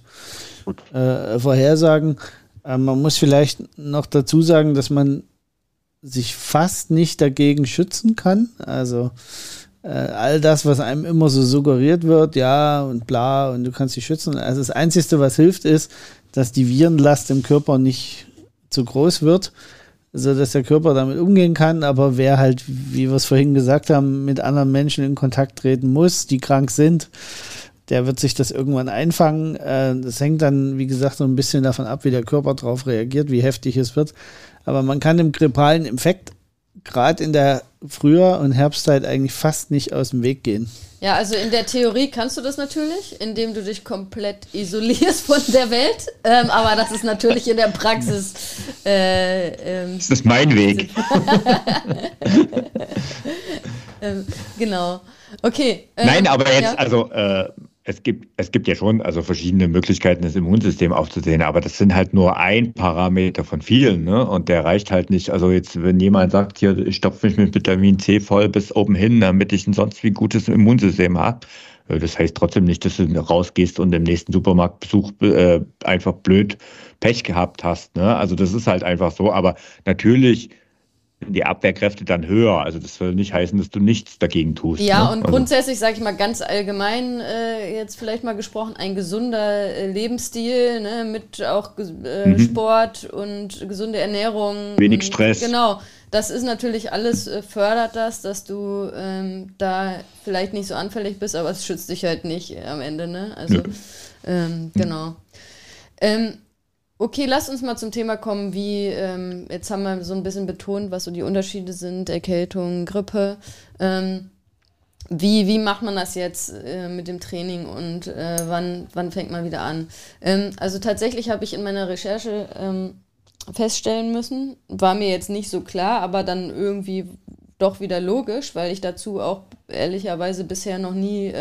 gut. Äh, vorhersagen. Äh, man muss vielleicht noch dazu sagen, dass man sich fast nicht dagegen schützen kann. Also all das, was einem immer so suggeriert wird, ja und bla und du kannst dich schützen. Also das Einzige, was hilft, ist, dass die Virenlast im Körper nicht zu groß wird, so dass der Körper damit umgehen kann. Aber wer halt, wie wir es vorhin gesagt haben, mit anderen Menschen in Kontakt treten muss, die krank sind, der wird sich das irgendwann einfangen. Äh, das hängt dann, wie gesagt, so ein bisschen davon ab, wie der Körper darauf reagiert, wie heftig es wird. Aber man kann dem grippalen Infekt gerade in der Frühjahr- und Herbstzeit eigentlich fast nicht aus dem Weg gehen. Ja, also in der Theorie kannst du das natürlich, indem du dich komplett isolierst von der Welt. Ähm, aber das ist natürlich in der Praxis. Äh, ähm, das ist mein Weg. ähm, genau. Okay. Ähm, Nein, aber jetzt, ja. also äh, es gibt, es gibt ja schon also verschiedene Möglichkeiten, das Immunsystem aufzusehen, aber das sind halt nur ein Parameter von vielen, ne? Und der reicht halt nicht. Also jetzt, wenn jemand sagt, hier, ich stopfe mich mit Vitamin C voll bis oben hin, damit ich ein sonst wie gutes Immunsystem habe, äh, das heißt trotzdem nicht, dass du rausgehst und im nächsten Supermarktbesuch äh, einfach blöd Pech gehabt hast. Ne? Also das ist halt einfach so. Aber natürlich die Abwehrkräfte dann höher. Also das soll nicht heißen, dass du nichts dagegen tust. Ja, ne? und also, grundsätzlich, sage ich mal ganz allgemein, äh, jetzt vielleicht mal gesprochen, ein gesunder äh, Lebensstil ne, mit auch äh, mhm. Sport und gesunde Ernährung. Wenig und, Stress. Genau. Das ist natürlich alles, äh, fördert das, dass du ähm, da vielleicht nicht so anfällig bist, aber es schützt dich halt nicht am Ende. Ne? Also, ja. ähm, genau. Ähm, Okay, lass uns mal zum Thema kommen, wie, ähm, jetzt haben wir so ein bisschen betont, was so die Unterschiede sind, Erkältung, Grippe. Ähm, wie, wie macht man das jetzt äh, mit dem Training und äh, wann, wann fängt man wieder an? Ähm, also tatsächlich habe ich in meiner Recherche ähm, feststellen müssen, war mir jetzt nicht so klar, aber dann irgendwie doch wieder logisch, weil ich dazu auch ehrlicherweise bisher noch nie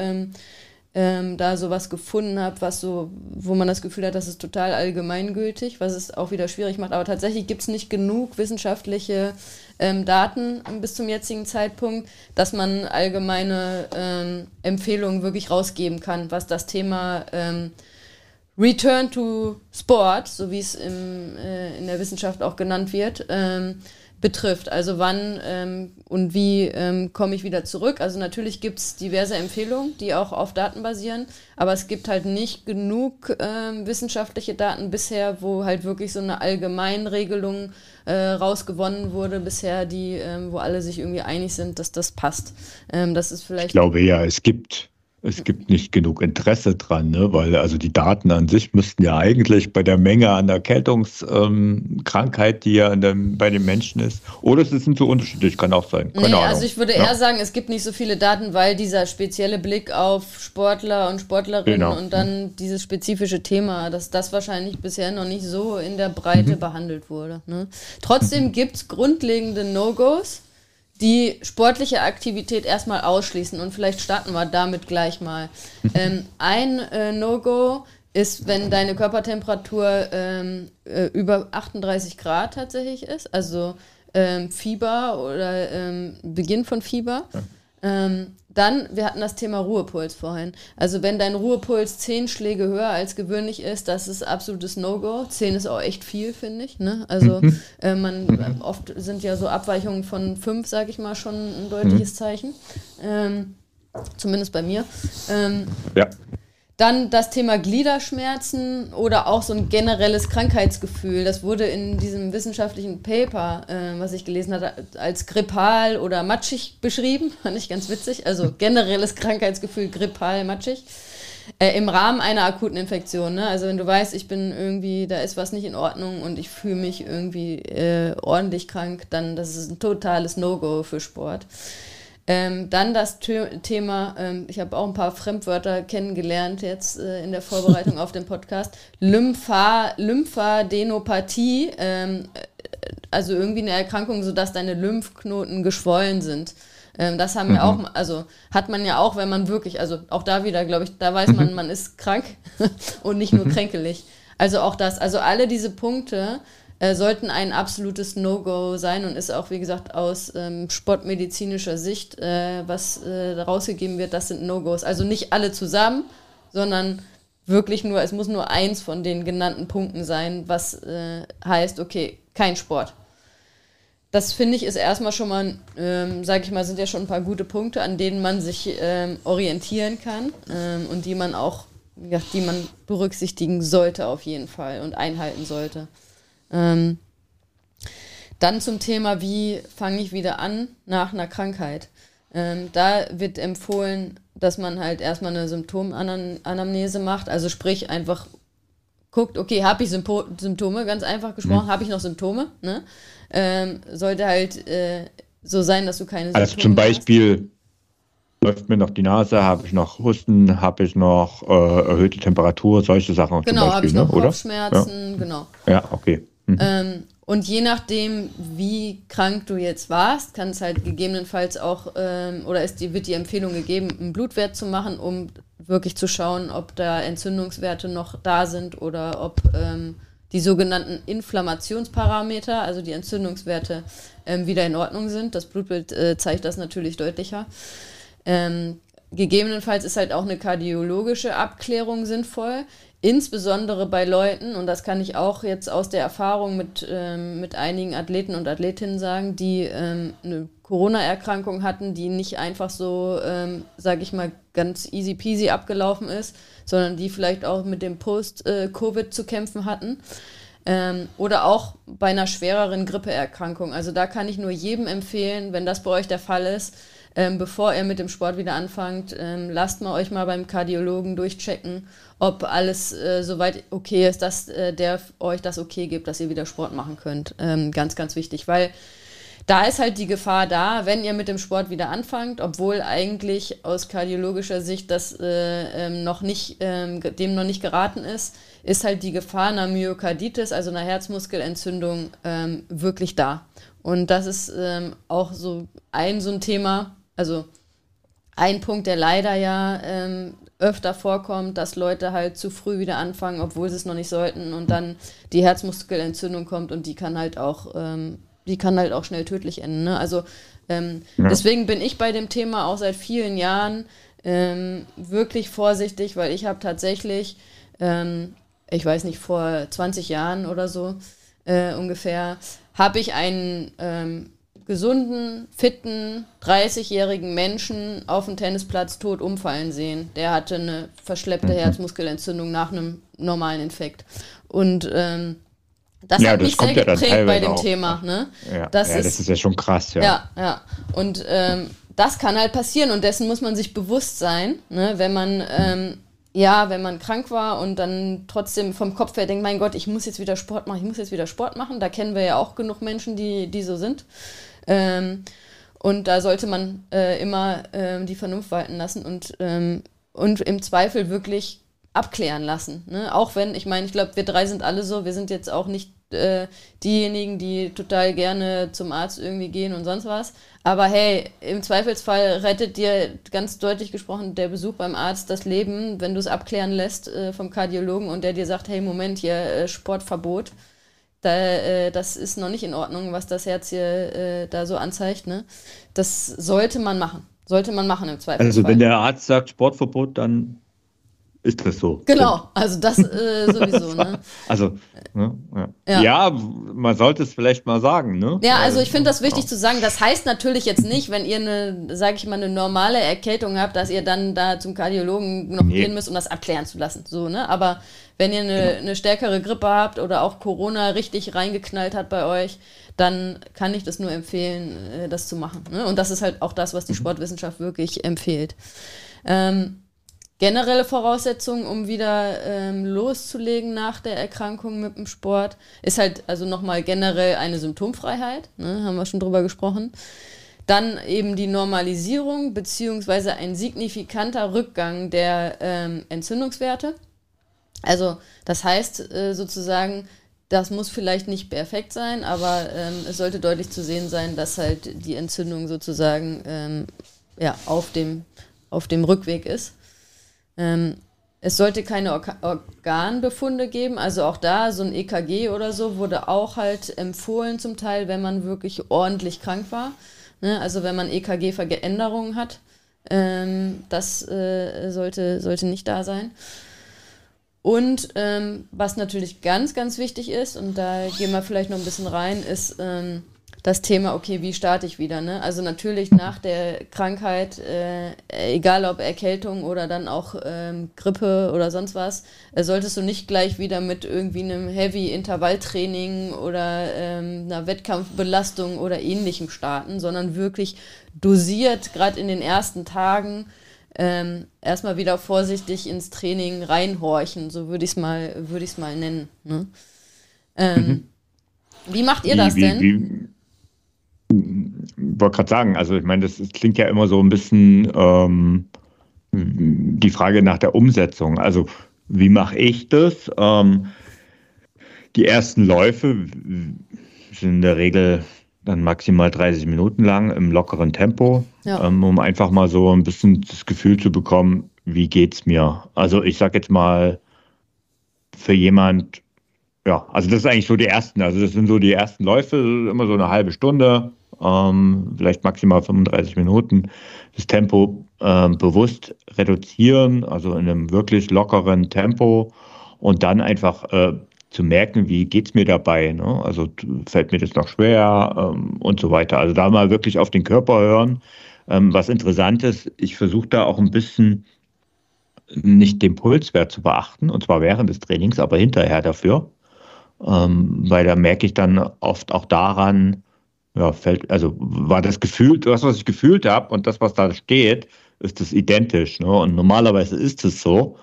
ähm, da sowas gefunden habe, was so, wo man das Gefühl hat, das ist total allgemeingültig, was es auch wieder schwierig macht. Aber tatsächlich gibt es nicht genug wissenschaftliche ähm, Daten bis zum jetzigen Zeitpunkt, dass man allgemeine ähm, Empfehlungen wirklich rausgeben kann, was das Thema ähm, Return to Sport, so wie es äh, in der Wissenschaft auch genannt wird, ähm, betrifft. Also wann ähm, und wie ähm, komme ich wieder zurück. Also natürlich gibt es diverse Empfehlungen, die auch auf Daten basieren, aber es gibt halt nicht genug ähm, wissenschaftliche Daten bisher, wo halt wirklich so eine Allgemeinregelung äh, rausgewonnen wurde bisher, die, ähm, wo alle sich irgendwie einig sind, dass das passt. Ähm, das ist vielleicht. Ich glaube ja, es gibt es gibt nicht genug Interesse dran, ne? weil also die Daten an sich müssten ja eigentlich bei der Menge an Erkältungskrankheit, ähm, die ja dem, bei den Menschen ist, oder es sind so unterschiedlich, kann auch sein. Keine nee, Ahnung. also ich würde ja. eher sagen, es gibt nicht so viele Daten, weil dieser spezielle Blick auf Sportler und Sportlerinnen genau. und dann dieses spezifische Thema, dass das wahrscheinlich bisher noch nicht so in der Breite mhm. behandelt wurde. Ne? Trotzdem mhm. gibt es grundlegende No-Gos die sportliche Aktivität erstmal ausschließen und vielleicht starten wir damit gleich mal. Ähm, ein äh, No-Go ist, wenn deine Körpertemperatur ähm, äh, über 38 Grad tatsächlich ist, also ähm, Fieber oder ähm, Beginn von Fieber. Ja. Dann, wir hatten das Thema Ruhepuls vorhin. Also wenn dein Ruhepuls zehn Schläge höher als gewöhnlich ist, das ist absolutes No-Go. Zehn ist auch echt viel, finde ich. Ne? Also mhm. äh, man äh, oft sind ja so Abweichungen von fünf, sage ich mal, schon ein deutliches mhm. Zeichen. Ähm, zumindest bei mir. Ähm, ja. Dann das Thema Gliederschmerzen oder auch so ein generelles Krankheitsgefühl. Das wurde in diesem wissenschaftlichen Paper, äh, was ich gelesen hatte, als grippal oder matschig beschrieben. Fand ich ganz witzig. Also generelles Krankheitsgefühl, grippal, matschig. Äh, Im Rahmen einer akuten Infektion. Ne? Also wenn du weißt, ich bin irgendwie, da ist was nicht in Ordnung und ich fühle mich irgendwie äh, ordentlich krank, dann das ist ein totales No-Go für Sport. Ähm, dann das Thema, ähm, ich habe auch ein paar Fremdwörter kennengelernt jetzt äh, in der Vorbereitung auf den Podcast. Lympha, Lymphadenopathie, ähm, äh, also irgendwie eine Erkrankung, sodass deine Lymphknoten geschwollen sind. Ähm, das haben mhm. wir auch, also hat man ja auch, wenn man wirklich, also auch da wieder, glaube ich, da weiß man, mhm. man ist krank und nicht nur mhm. kränkelig. Also auch das, also alle diese Punkte äh, sollten ein absolutes No-Go sein und ist auch, wie gesagt, aus ähm, sportmedizinischer Sicht, äh, was äh, rausgegeben wird, das sind No-Gos. Also nicht alle zusammen, sondern wirklich nur, es muss nur eins von den genannten Punkten sein, was äh, heißt, okay, kein Sport. Das finde ich ist erstmal schon mal, ähm, sage ich mal, sind ja schon ein paar gute Punkte, an denen man sich ähm, orientieren kann ähm, und die man auch, ja, die man berücksichtigen sollte auf jeden Fall und einhalten sollte. Ähm, dann zum Thema, wie fange ich wieder an nach einer Krankheit. Ähm, da wird empfohlen, dass man halt erstmal eine Symptomanamnese macht, also sprich einfach guckt, okay, habe ich Sympo Symptome, ganz einfach gesprochen, mhm. habe ich noch Symptome? Ne? Ähm, sollte halt äh, so sein, dass du keine Symptome hast. Also zum Beispiel hast. läuft mir noch die Nase, habe ich noch Husten, habe ich noch äh, erhöhte Temperatur, solche Sachen. Genau, habe ich noch ne, Kopfschmerzen, ja. genau. Ja, okay. Mhm. Ähm, und je nachdem, wie krank du jetzt warst, kann es halt gegebenenfalls auch, ähm, oder ist die, wird die Empfehlung gegeben, einen Blutwert zu machen, um wirklich zu schauen, ob da Entzündungswerte noch da sind oder ob ähm, die sogenannten Inflammationsparameter, also die Entzündungswerte, ähm, wieder in Ordnung sind. Das Blutbild äh, zeigt das natürlich deutlicher. Ähm, gegebenenfalls ist halt auch eine kardiologische Abklärung sinnvoll, insbesondere bei Leuten, und das kann ich auch jetzt aus der Erfahrung mit, ähm, mit einigen Athleten und Athletinnen sagen, die ähm, eine Corona-Erkrankung hatten, die nicht einfach so, ähm, sage ich mal, ganz easy peasy abgelaufen ist, sondern die vielleicht auch mit dem Post-Covid äh, zu kämpfen hatten. Ähm, oder auch bei einer schwereren Grippeerkrankung. Also da kann ich nur jedem empfehlen, wenn das bei euch der Fall ist, ähm, bevor ihr mit dem Sport wieder anfangt, ähm, lasst mal euch mal beim Kardiologen durchchecken, ob alles äh, soweit okay ist, dass äh, der euch das okay gibt, dass ihr wieder Sport machen könnt. Ähm, ganz, ganz wichtig, weil da ist halt die Gefahr da, wenn ihr mit dem Sport wieder anfangt, obwohl eigentlich aus kardiologischer Sicht das äh, ähm, noch nicht, ähm, dem noch nicht geraten ist, ist halt die Gefahr einer Myokarditis, also einer Herzmuskelentzündung, ähm, wirklich da. Und das ist ähm, auch so ein so ein Thema, also ein Punkt, der leider ja ähm, öfter vorkommt, dass Leute halt zu früh wieder anfangen, obwohl sie es noch nicht sollten und dann die Herzmuskelentzündung kommt und die kann halt auch, ähm, die kann halt auch schnell tödlich enden. Ne? Also ähm, ja. deswegen bin ich bei dem Thema auch seit vielen Jahren ähm, wirklich vorsichtig, weil ich habe tatsächlich, ähm, ich weiß nicht, vor 20 Jahren oder so äh, ungefähr, habe ich einen ähm, gesunden, fitten, 30-jährigen Menschen auf dem Tennisplatz tot umfallen sehen. Der hatte eine verschleppte mhm. Herzmuskelentzündung nach einem normalen Infekt. Und ähm, das ja, hat das mich sehr ja geprägt bei dem auch. Thema. Ne? Ja, das, ja, ist, das ist ja schon krass, ja. Ja, ja. Und ähm, das kann halt passieren und dessen muss man sich bewusst sein, ne? wenn man ähm, ja, wenn man krank war und dann trotzdem vom Kopf her denkt, mein Gott, ich muss jetzt wieder Sport machen, ich muss jetzt wieder Sport machen. Da kennen wir ja auch genug Menschen, die, die so sind. Ähm, und da sollte man äh, immer ähm, die Vernunft walten lassen und, ähm, und im Zweifel wirklich abklären lassen. Ne? Auch wenn, ich meine, ich glaube, wir drei sind alle so, wir sind jetzt auch nicht äh, diejenigen, die total gerne zum Arzt irgendwie gehen und sonst was. Aber hey, im Zweifelsfall rettet dir ganz deutlich gesprochen der Besuch beim Arzt das Leben, wenn du es abklären lässt äh, vom Kardiologen und der dir sagt, hey, Moment, hier äh, Sportverbot. Da, äh, das ist noch nicht in Ordnung, was das Herz hier äh, da so anzeigt. Ne? Das sollte man machen. Sollte man machen im Zweifelsfall. Also wenn der Arzt sagt Sportverbot, dann ist das so. Genau, also das äh, sowieso. Ne? Also, ne? Ja. Ja. ja. man sollte es vielleicht mal sagen. Ne? Ja, also ich finde das wichtig ja. zu sagen. Das heißt natürlich jetzt nicht, wenn ihr eine, sage ich mal, eine normale Erkältung habt, dass ihr dann da zum Kardiologen noch nee. gehen müsst, um das abklären zu lassen. So, ne? Aber wenn ihr eine, genau. eine stärkere Grippe habt oder auch Corona richtig reingeknallt hat bei euch, dann kann ich das nur empfehlen, äh, das zu machen. Ne? Und das ist halt auch das, was die mhm. Sportwissenschaft wirklich empfiehlt. Ähm, generelle Voraussetzung, um wieder ähm, loszulegen nach der Erkrankung mit dem Sport, ist halt also nochmal generell eine Symptomfreiheit, ne, haben wir schon drüber gesprochen. Dann eben die Normalisierung beziehungsweise ein signifikanter Rückgang der ähm, Entzündungswerte. Also das heißt äh, sozusagen, das muss vielleicht nicht perfekt sein, aber ähm, es sollte deutlich zu sehen sein, dass halt die Entzündung sozusagen ähm, ja, auf, dem, auf dem Rückweg ist. Ähm, es sollte keine Or Organbefunde geben, also auch da so ein EKG oder so wurde auch halt empfohlen zum Teil, wenn man wirklich ordentlich krank war. Ne? Also wenn man EKG-Veränderungen hat, ähm, das äh, sollte, sollte nicht da sein. Und ähm, was natürlich ganz, ganz wichtig ist, und da gehen wir vielleicht noch ein bisschen rein, ist, ähm, das Thema, okay, wie starte ich wieder? Ne? Also natürlich nach der Krankheit, äh, egal ob Erkältung oder dann auch ähm, Grippe oder sonst was, äh, solltest du nicht gleich wieder mit irgendwie einem Heavy-Intervalltraining oder ähm, einer Wettkampfbelastung oder ähnlichem starten, sondern wirklich dosiert, gerade in den ersten Tagen, ähm, erstmal wieder vorsichtig ins Training reinhorchen, so würde ich es mal, würd mal nennen. Ne? Ähm, mhm. Wie macht ihr wie, das denn? Wie, wollte gerade sagen, also ich meine, das, das, klingt ja immer so ein bisschen ähm, die Frage nach der Umsetzung. Also wie mache ich das? Ähm, die ersten Läufe sind in der Regel dann maximal 30 Minuten lang im lockeren Tempo, ja. ähm, um einfach mal so ein bisschen das Gefühl zu bekommen, wie geht's mir? Also ich sag jetzt mal, für jemand, ja, also das ist eigentlich so die ersten, also das sind so die ersten Läufe, immer so eine halbe Stunde, ähm, vielleicht maximal 35 Minuten, das Tempo ähm, bewusst reduzieren, also in einem wirklich lockeren Tempo und dann einfach äh, zu merken, wie geht's mir dabei, ne? also fällt mir das noch schwer ähm, und so weiter. Also da mal wirklich auf den Körper hören. Ähm, was interessant ist, ich versuche da auch ein bisschen nicht den Pulswert zu beachten, und zwar während des Trainings, aber hinterher dafür. Ähm, weil da merke ich dann oft auch daran, ja, fällt, also war das Gefühl, das, was ich gefühlt habe und das, was da steht, ist das identisch. Ne? Und normalerweise ist es so.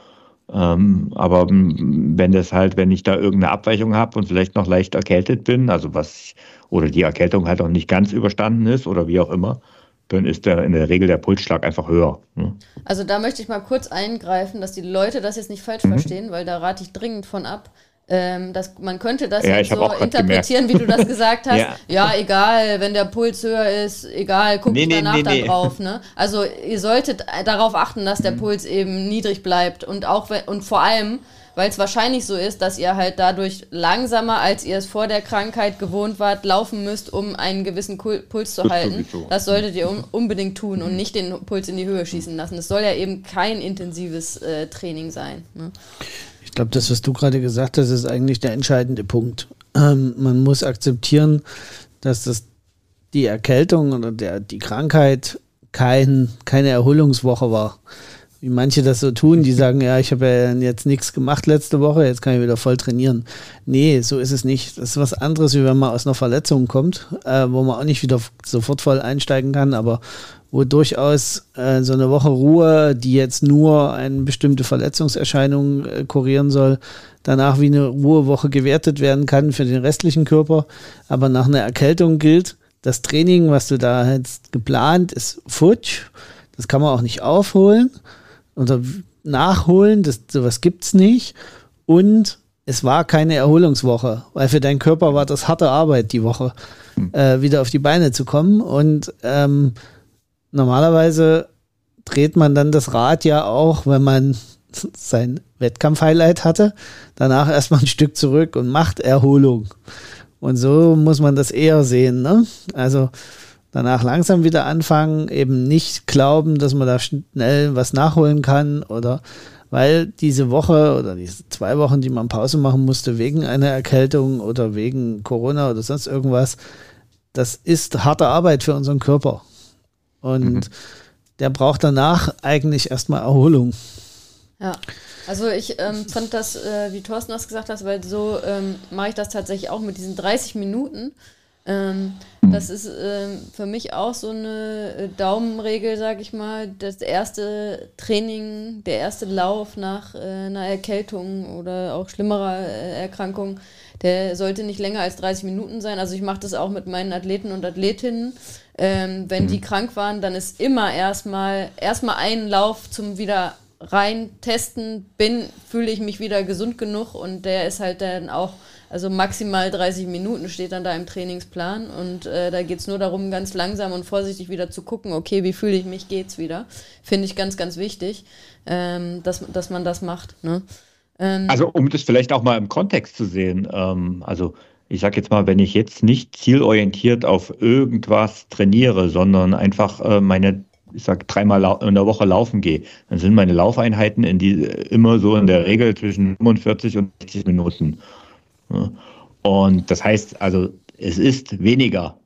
Ähm, aber wenn das halt, wenn ich da irgendeine Abweichung habe und vielleicht noch leicht erkältet bin, also was, oder die Erkältung halt auch nicht ganz überstanden ist oder wie auch immer, dann ist der in der Regel der Pulsschlag einfach höher. Ne? Also da möchte ich mal kurz eingreifen, dass die Leute das jetzt nicht falsch mhm. verstehen, weil da rate ich dringend von ab. Ähm, das, man könnte das ja, so interpretieren, wie du das gesagt hast. ja. ja. egal, wenn der Puls höher ist, egal, guck nee, nee, danach nee, da drauf. Ne? Also ihr solltet darauf achten, dass der mhm. Puls eben niedrig bleibt und auch und vor allem weil es wahrscheinlich so ist, dass ihr halt dadurch langsamer, als ihr es vor der Krankheit gewohnt wart, laufen müsst, um einen gewissen Puls zu halten. Das solltet ihr unbedingt tun und nicht den Puls in die Höhe schießen lassen. Es soll ja eben kein intensives äh, Training sein. Ne? Ich glaube, das, was du gerade gesagt hast, ist eigentlich der entscheidende Punkt. Ähm, man muss akzeptieren, dass das die Erkältung oder der, die Krankheit kein, keine Erholungswoche war wie manche das so tun, die sagen, ja, ich habe ja jetzt nichts gemacht letzte Woche, jetzt kann ich wieder voll trainieren. Nee, so ist es nicht. Das ist was anderes, wie wenn man aus einer Verletzung kommt, äh, wo man auch nicht wieder sofort voll einsteigen kann, aber wo durchaus äh, so eine Woche Ruhe, die jetzt nur eine bestimmte Verletzungserscheinung äh, kurieren soll, danach wie eine Ruhewoche gewertet werden kann für den restlichen Körper. Aber nach einer Erkältung gilt, das Training, was du da jetzt geplant, ist futsch. Das kann man auch nicht aufholen oder nachholen, das, sowas gibt es nicht. Und es war keine Erholungswoche, weil für deinen Körper war das harte Arbeit, die Woche hm. äh, wieder auf die Beine zu kommen. Und ähm, normalerweise dreht man dann das Rad ja auch, wenn man sein Wettkampf-Highlight hatte, danach erstmal ein Stück zurück und macht Erholung. Und so muss man das eher sehen. Ne? Also danach langsam wieder anfangen, eben nicht glauben, dass man da schnell was nachholen kann oder weil diese Woche oder diese zwei Wochen, die man Pause machen musste wegen einer Erkältung oder wegen Corona oder sonst irgendwas, das ist harte Arbeit für unseren Körper. Und mhm. der braucht danach eigentlich erstmal Erholung. Ja. Also ich ähm, fand das, äh, wie Thorsten das gesagt hat, weil so ähm, mache ich das tatsächlich auch mit diesen 30 Minuten. Ähm, das ist ähm, für mich auch so eine äh, Daumenregel, sag ich mal. Das erste Training, der erste Lauf nach äh, einer Erkältung oder auch schlimmerer äh, Erkrankung, der sollte nicht länger als 30 Minuten sein. Also ich mache das auch mit meinen Athleten und Athletinnen. Ähm, wenn die mhm. krank waren, dann ist immer erstmal erstmal ein Lauf zum wieder rein testen bin, fühle ich mich wieder gesund genug und der ist halt dann auch also maximal 30 Minuten steht dann da im Trainingsplan und äh, da geht es nur darum, ganz langsam und vorsichtig wieder zu gucken, okay, wie fühle ich mich, geht's wieder. Finde ich ganz, ganz wichtig, ähm, dass, dass man das macht. Ne? Ähm, also um das vielleicht auch mal im Kontext zu sehen, ähm, also ich sage jetzt mal, wenn ich jetzt nicht zielorientiert auf irgendwas trainiere, sondern einfach äh, meine ich sag dreimal in der Woche laufen gehe, dann sind meine Laufeinheiten in die immer so in der Regel zwischen 45 und 60 Minuten. Und das heißt also, es ist weniger.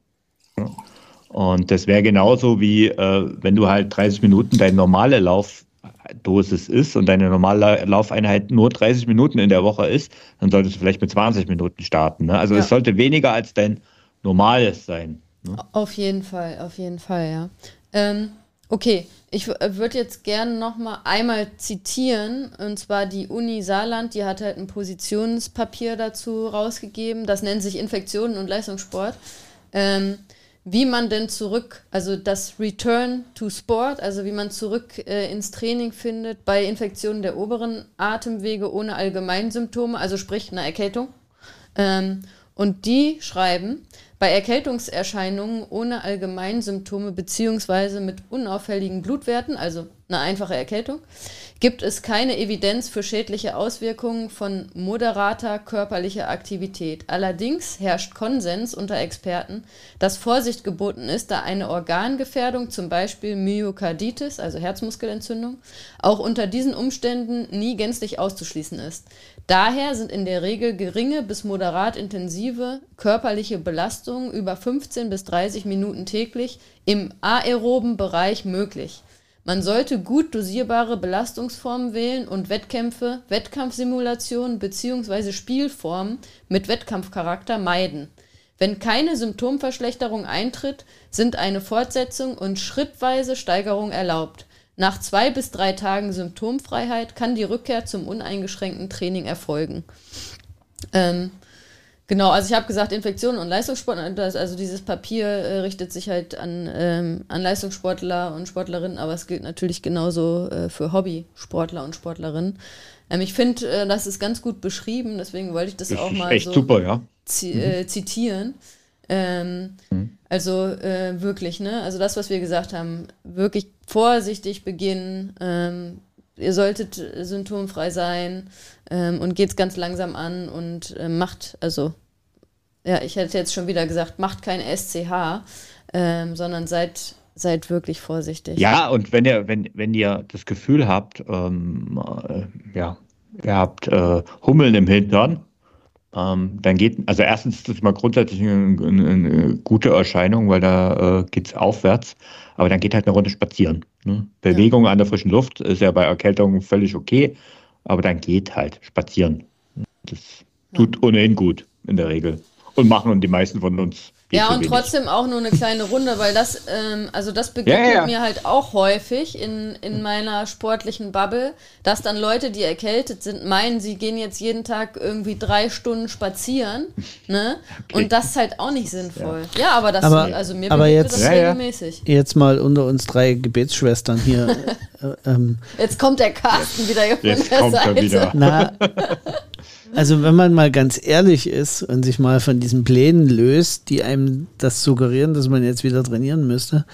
Und das wäre genauso wie, äh, wenn du halt 30 Minuten deine normale Laufdosis ist und deine normale Laufeinheit nur 30 Minuten in der Woche ist, dann solltest du vielleicht mit 20 Minuten starten. Ne? Also ja. es sollte weniger als dein normales sein. Ne? Auf jeden Fall, auf jeden Fall, ja. Ähm, Okay, ich würde jetzt gerne noch mal einmal zitieren, und zwar die Uni Saarland, die hat halt ein Positionspapier dazu rausgegeben, das nennt sich Infektionen und Leistungssport. Ähm, wie man denn zurück, also das Return to Sport, also wie man zurück äh, ins Training findet bei Infektionen der oberen Atemwege ohne Allgemeinsymptome, also sprich eine Erkältung. Ähm, und die schreiben, bei Erkältungserscheinungen ohne Allgemeinsymptome beziehungsweise mit unauffälligen Blutwerten, also eine einfache Erkältung, gibt es keine Evidenz für schädliche Auswirkungen von moderater körperlicher Aktivität. Allerdings herrscht Konsens unter Experten, dass Vorsicht geboten ist, da eine Organgefährdung, zum Beispiel Myokarditis, also Herzmuskelentzündung, auch unter diesen Umständen nie gänzlich auszuschließen ist. Daher sind in der Regel geringe bis moderat intensive körperliche Belastungen über 15 bis 30 Minuten täglich im aeroben Bereich möglich. Man sollte gut dosierbare Belastungsformen wählen und Wettkämpfe, Wettkampfsimulationen bzw. Spielformen mit Wettkampfcharakter meiden. Wenn keine Symptomverschlechterung eintritt, sind eine Fortsetzung und schrittweise Steigerung erlaubt. Nach zwei bis drei Tagen Symptomfreiheit kann die Rückkehr zum uneingeschränkten Training erfolgen. Ähm, genau, also ich habe gesagt, Infektionen und Leistungssport, also dieses Papier äh, richtet sich halt an, ähm, an Leistungssportler und Sportlerinnen, aber es gilt natürlich genauso äh, für Hobbysportler und Sportlerinnen. Ähm, ich finde, äh, das ist ganz gut beschrieben, deswegen wollte ich das, Das auch mal so super, ja. zi äh, zitieren. Ähm, Mhm. Also äh, wirklich, ne? Also das, was wir gesagt haben, wirklich vorsichtig beginnen. Ihr solltet äh, symptomfrei sein ähm, und geht's ganz langsam an und äh, macht, also ja, ich hätte jetzt schon wieder gesagt, macht kein SCH, ähm, sondern seid, seid wirklich vorsichtig. Ja, und wenn ihr, wenn, wenn ihr das Gefühl habt, ähm, äh, ja, ihr habt äh, Hummeln im Hintern, ähm, dann geht, also erstens ist das mal grundsätzlich eine, eine, eine gute Erscheinung, weil da äh, geht es aufwärts, aber dann geht halt eine Runde spazieren. Ne? Bewegung an der frischen Luft ist ja bei Erkältung völlig okay, aber dann geht halt spazieren. Das tut ohnehin gut in der Regel. Und machen die meisten von uns. Viel Ja, und wenig. trotzdem auch nur eine kleine Runde, weil das, ähm, also das begegnet Ja, ja, ja. mir halt auch häufig in, in meiner sportlichen Bubble, dass dann Leute, die erkältet sind, meinen, sie gehen jetzt jeden Tag irgendwie drei Stunden spazieren, ne? Okay. Und das ist halt auch nicht sinnvoll. Ja, aber das, Aber- also mir aber begegnet jetzt- das Ja, ja. regelmäßig. Jetzt mal unter uns drei Gebetsschwestern hier. äh, ähm, Jetzt kommt der Carsten wieder hier von Jetzt der kommt er Seite. wieder. Na, also wenn man mal ganz ehrlich ist und sich mal von diesen Plänen löst, die einem das suggerieren, dass man jetzt wieder trainieren müsste,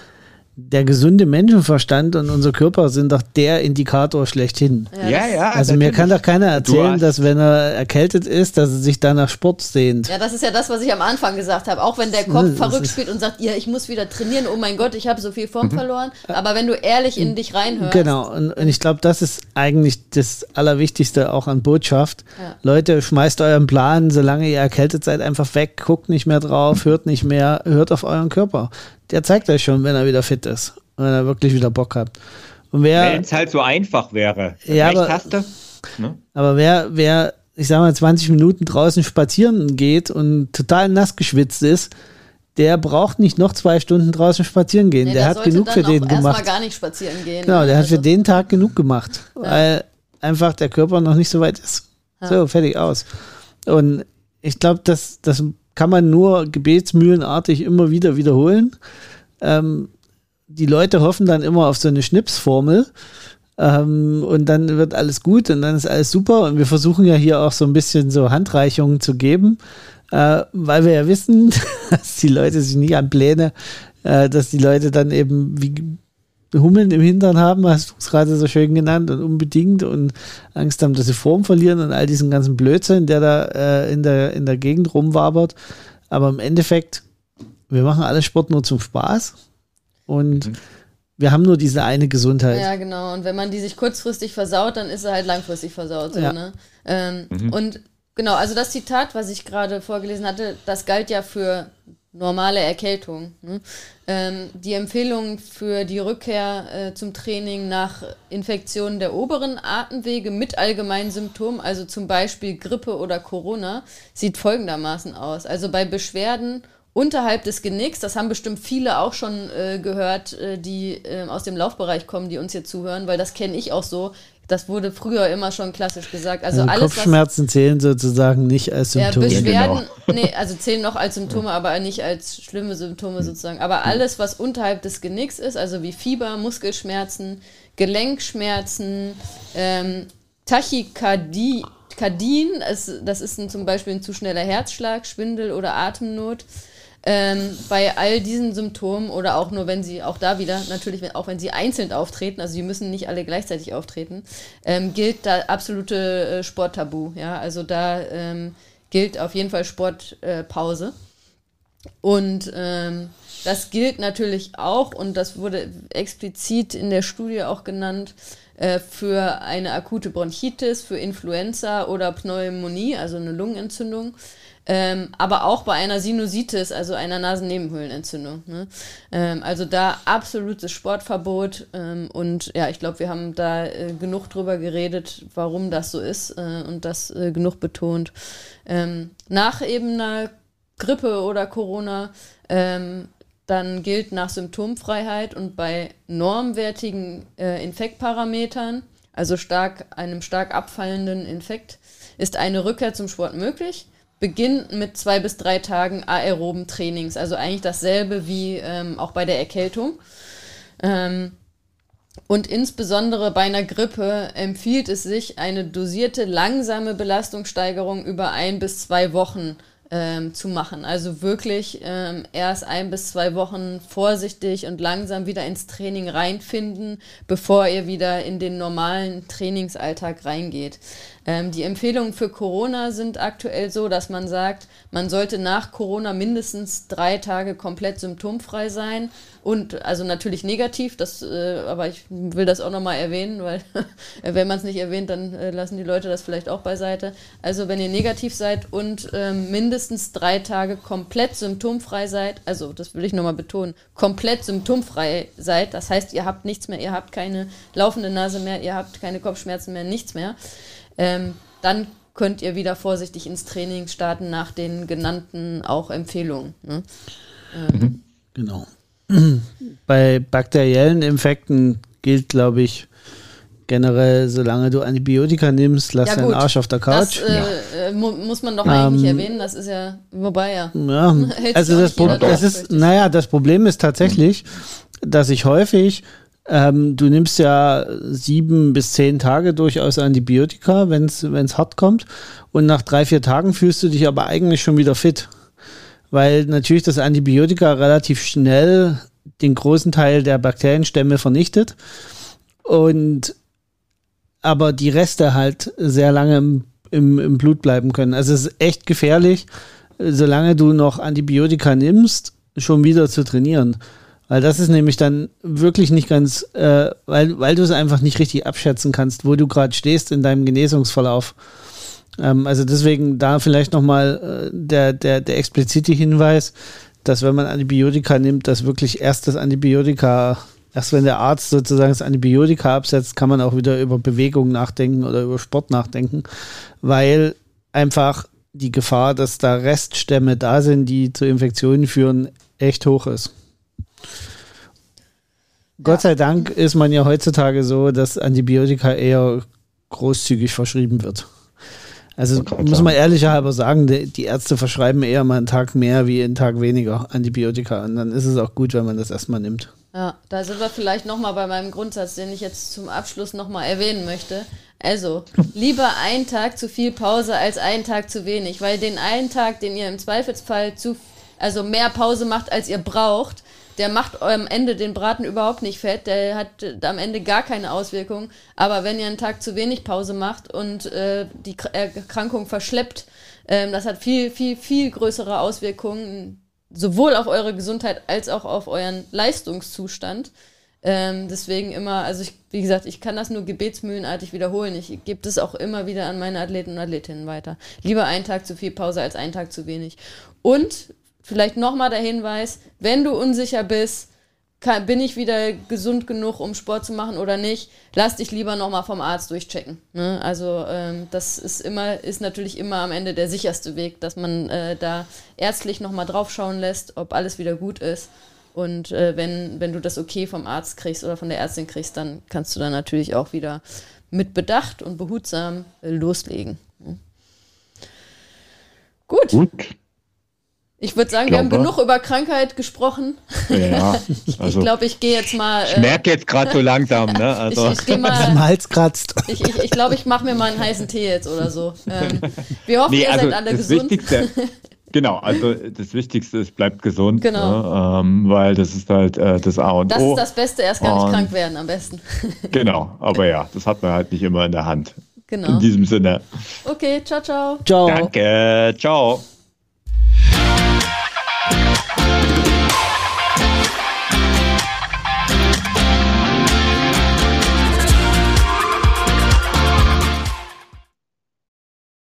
der gesunde Menschenverstand und unser Körper sind doch der Indikator schlechthin. Ja, ja. Also mir kann doch keiner erzählen, dass wenn er erkältet ist, dass er sich dann nach Sport sehnt. Ja, das ist ja das, was ich am Anfang gesagt habe. Auch wenn der Kopf verrückt spielt und sagt, ja, ich muss wieder trainieren, oh mein Gott, ich habe so viel Form verloren. Aber wenn du ehrlich in dich reinhörst, Genau, und, und ich glaube, das ist eigentlich das Allerwichtigste auch an Botschaft. Ja. Leute, schmeißt euren Plan, solange ihr erkältet seid, einfach weg, guckt nicht mehr drauf, hört nicht mehr, hört auf euren Körper. Der zeigt euch schon, wenn er wieder fit ist, wenn er wirklich wieder Bock hat. Und wer, Wenn es halt so einfach wäre. Ja, aber-? Ne? aber wer, wer, ich sag mal, 20 Minuten draußen spazieren geht und total nass geschwitzt ist, der braucht nicht noch zwei Stunden draußen spazieren gehen. nee, der hat sollte genug dann für den erstmal gemacht. gar nicht spazieren gehen. Genau, der hat Also- für den Tag genug gemacht, weil einfach der Körper noch nicht so weit ist. So, fertig aus. Und ich glaube, das, das kann man nur gebetsmühlenartig immer wieder wiederholen. Ähm, die Leute hoffen dann immer auf so eine Schnipsformel. Ähm, und dann wird alles gut und dann ist alles super. Und wir versuchen ja hier auch so ein bisschen so Handreichungen zu geben, äh, weil wir ja wissen, dass die Leute sich nicht an Pläne, äh, dass die Leute dann eben wie Hummeln im Hintern haben, hast du es gerade so schön genannt, und unbedingt und Angst haben, dass sie Form verlieren und all diesen ganzen Blödsinn, der da äh, in, der, in der Gegend rumwabert. Aber im Endeffekt, wir machen alles Sport nur zum Spaß und wir haben nur diese eine Gesundheit. Ja, genau. Und wenn man die sich kurzfristig versaut, dann ist er halt langfristig versaut. So, Ja. ne? ähm, Und genau, also das Zitat, was ich gerade vorgelesen hatte, das galt ja für normale Erkältung. Ne? Ähm, die Empfehlung für die Rückkehr äh, zum Training nach Infektionen der oberen Atemwege mit allgemeinen Symptomen, also zum Beispiel Grippe oder Corona, sieht folgendermaßen aus. Also bei Beschwerden unterhalb des Genicks, das haben bestimmt viele auch schon äh, gehört, äh, die äh, aus dem Laufbereich kommen, die uns hier zuhören, weil das kenne ich auch so. Das wurde früher immer schon klassisch gesagt. Also, Also alles, was Kopfschmerzen zählen sozusagen nicht als ja, Symptom. Beschwerden, genau. nee, also zählen noch als Symptome, aber nicht als schlimme Symptome sozusagen. Aber alles, was unterhalb des Genicks ist, also wie Fieber, Muskelschmerzen, Gelenkschmerzen, ähm, Tachykardie, Kardien, es, das ist ein, zum Beispiel ein zu schneller Herzschlag, Schwindel oder Atemnot. Ähm, bei all diesen Symptomen oder auch nur, wenn sie auch da wieder, natürlich auch wenn sie einzeln auftreten, also sie müssen nicht alle gleichzeitig auftreten, ähm, gilt da absolute äh, Sporttabu. Ja, also da ähm, gilt auf jeden Fall Sportpause. Äh, und ähm, das gilt natürlich auch, und das wurde explizit in der Studie auch genannt, äh, für eine akute Bronchitis, für Influenza oder Pneumonie, also eine Lungenentzündung. Ähm, aber auch bei einer Sinusitis, also einer Nasennebenhöhlenentzündung. Ne? Ähm, also da absolutes Sportverbot ähm, und ja, ich glaube, wir haben da äh, genug drüber geredet, warum das so ist äh, und das äh, genug betont. Ähm, nach eben einer Grippe oder Corona ähm, dann gilt nach Symptomfreiheit und bei normwertigen äh, Infektparametern, also stark, einem stark abfallenden Infekt, ist eine Rückkehr zum Sport möglich. Beginnt mit zwei bis drei Tagen aeroben Trainings, also eigentlich dasselbe wie ähm, auch bei der Erkältung. Ähm, und insbesondere bei einer Grippe empfiehlt es sich, eine dosierte, langsame Belastungssteigerung über ein bis zwei Wochen ähm, zu machen. Also wirklich ähm, erst ein bis zwei Wochen vorsichtig und langsam wieder ins Training reinfinden, bevor ihr wieder in den normalen Trainingsalltag reingeht. Ähm, die Empfehlungen für Corona sind aktuell so, dass man sagt, man sollte nach Corona mindestens drei Tage komplett symptomfrei sein und also natürlich negativ, das, äh, aber ich will das auch nochmal erwähnen, weil wenn man es nicht erwähnt, dann äh, lassen die Leute das vielleicht auch beiseite. Also wenn ihr negativ seid und ähm, mindestens drei Tage komplett symptomfrei seid, also das will ich nochmal betonen, komplett symptomfrei seid, das heißt, ihr habt nichts mehr, ihr habt keine laufende Nase mehr, ihr habt keine Kopfschmerzen mehr, nichts mehr ähm, dann könnt ihr wieder vorsichtig ins Training starten nach den genannten auch Empfehlungen. Ne? Ähm. Mhm. Genau. Bei bakteriellen Infekten gilt, glaube ich, generell, solange du Antibiotika nimmst, lass ja, deinen Arsch auf der Couch. Das äh, ja. Äh, mu muss man doch eigentlich ähm, erwähnen, das ist ja, wobei ja. ja also das, das ist, naja, das Problem ist tatsächlich, dass ich häufig ähm, du nimmst ja sieben bis zehn Tage durchaus Antibiotika, wenn es hart kommt. Und nach drei, vier Tagen fühlst du dich aber eigentlich schon wieder fit. Weil natürlich das Antibiotika relativ schnell den großen Teil der Bakterienstämme vernichtet. Und aber die Reste halt sehr lange im, im, im Blut bleiben können. Also es ist echt gefährlich, solange du noch Antibiotika nimmst, schon wieder zu trainieren. Weil das ist nämlich dann wirklich nicht ganz, äh, weil, weil du es einfach nicht richtig abschätzen kannst, wo du gerade stehst in deinem Genesungsverlauf. Ähm, also deswegen da vielleicht nochmal äh, der, der, der explizite Hinweis, dass wenn man Antibiotika nimmt, dass wirklich erst das Antibiotika, erst wenn der Arzt sozusagen das Antibiotika absetzt, kann man auch wieder über Bewegung nachdenken oder über Sport nachdenken, weil einfach die Gefahr, dass da Reststämme da sind, die zu Infektionen führen, echt hoch ist. Gott sei Dank ist man ja heutzutage so, dass Antibiotika eher großzügig verschrieben wird. Also muss man ehrlicherhalber sagen, die Ärzte verschreiben eher mal einen Tag mehr wie einen Tag weniger Antibiotika. Und dann ist es auch gut, wenn man das erstmal nimmt. Ja, da sind wir vielleicht nochmal bei meinem Grundsatz, den ich jetzt zum Abschluss nochmal erwähnen möchte. Also, lieber einen Tag zu viel Pause als einen Tag zu wenig, weil den einen Tag, den ihr im Zweifelsfall zu, also mehr Pause macht, als ihr braucht, der macht am Ende den Braten überhaupt nicht fett, der hat am Ende gar keine Auswirkungen. Aber wenn ihr einen Tag zu wenig Pause macht und äh, die Erkrankung verschleppt, äh, das hat viel, viel, viel größere Auswirkungen, sowohl auf eure Gesundheit als auch auf euren Leistungszustand. Ähm, deswegen immer, also ich, wie gesagt, ich kann das nur gebetsmühlenartig wiederholen. Ich gebe das auch immer wieder an meine Athleten und Athletinnen weiter. Lieber einen Tag zu viel Pause als einen Tag zu wenig. Und Vielleicht nochmal der Hinweis, wenn du unsicher bist, kann, bin ich wieder gesund genug, um Sport zu machen oder nicht, lass dich lieber nochmal vom Arzt durchchecken. Ne? Also ähm, das ist immer, ist natürlich immer am Ende der sicherste Weg, dass man äh, da ärztlich nochmal draufschauen lässt, ob alles wieder gut ist. Und äh, wenn, wenn du das okay vom Arzt kriegst oder von der Ärztin kriegst, dann kannst du dann natürlich auch wieder mit Bedacht und behutsam äh, loslegen. Ne? Gut. Gut. Ich würde sagen, ich glaube, wir haben genug über Krankheit gesprochen. Ja, also ich glaube, ich gehe jetzt mal. ich äh, merke jetzt gerade so langsam, ne? Also. Ich, ich mal, kratzt. Ich glaube, ich, glaub, ich mache mir mal einen heißen Tee jetzt oder so. Ähm, wir hoffen, nee, ihr also seid alle gesund. genau, also das Wichtigste ist, bleibt gesund. Genau. Ne? Ähm, weil das ist halt äh, das A und das O. Das ist das Beste, erst gar nicht und, krank werden am besten. genau, aber ja, das hat man halt nicht immer in der Hand. Genau. In diesem Sinne. Okay, ciao, ciao. Ciao. Danke, ciao. Thank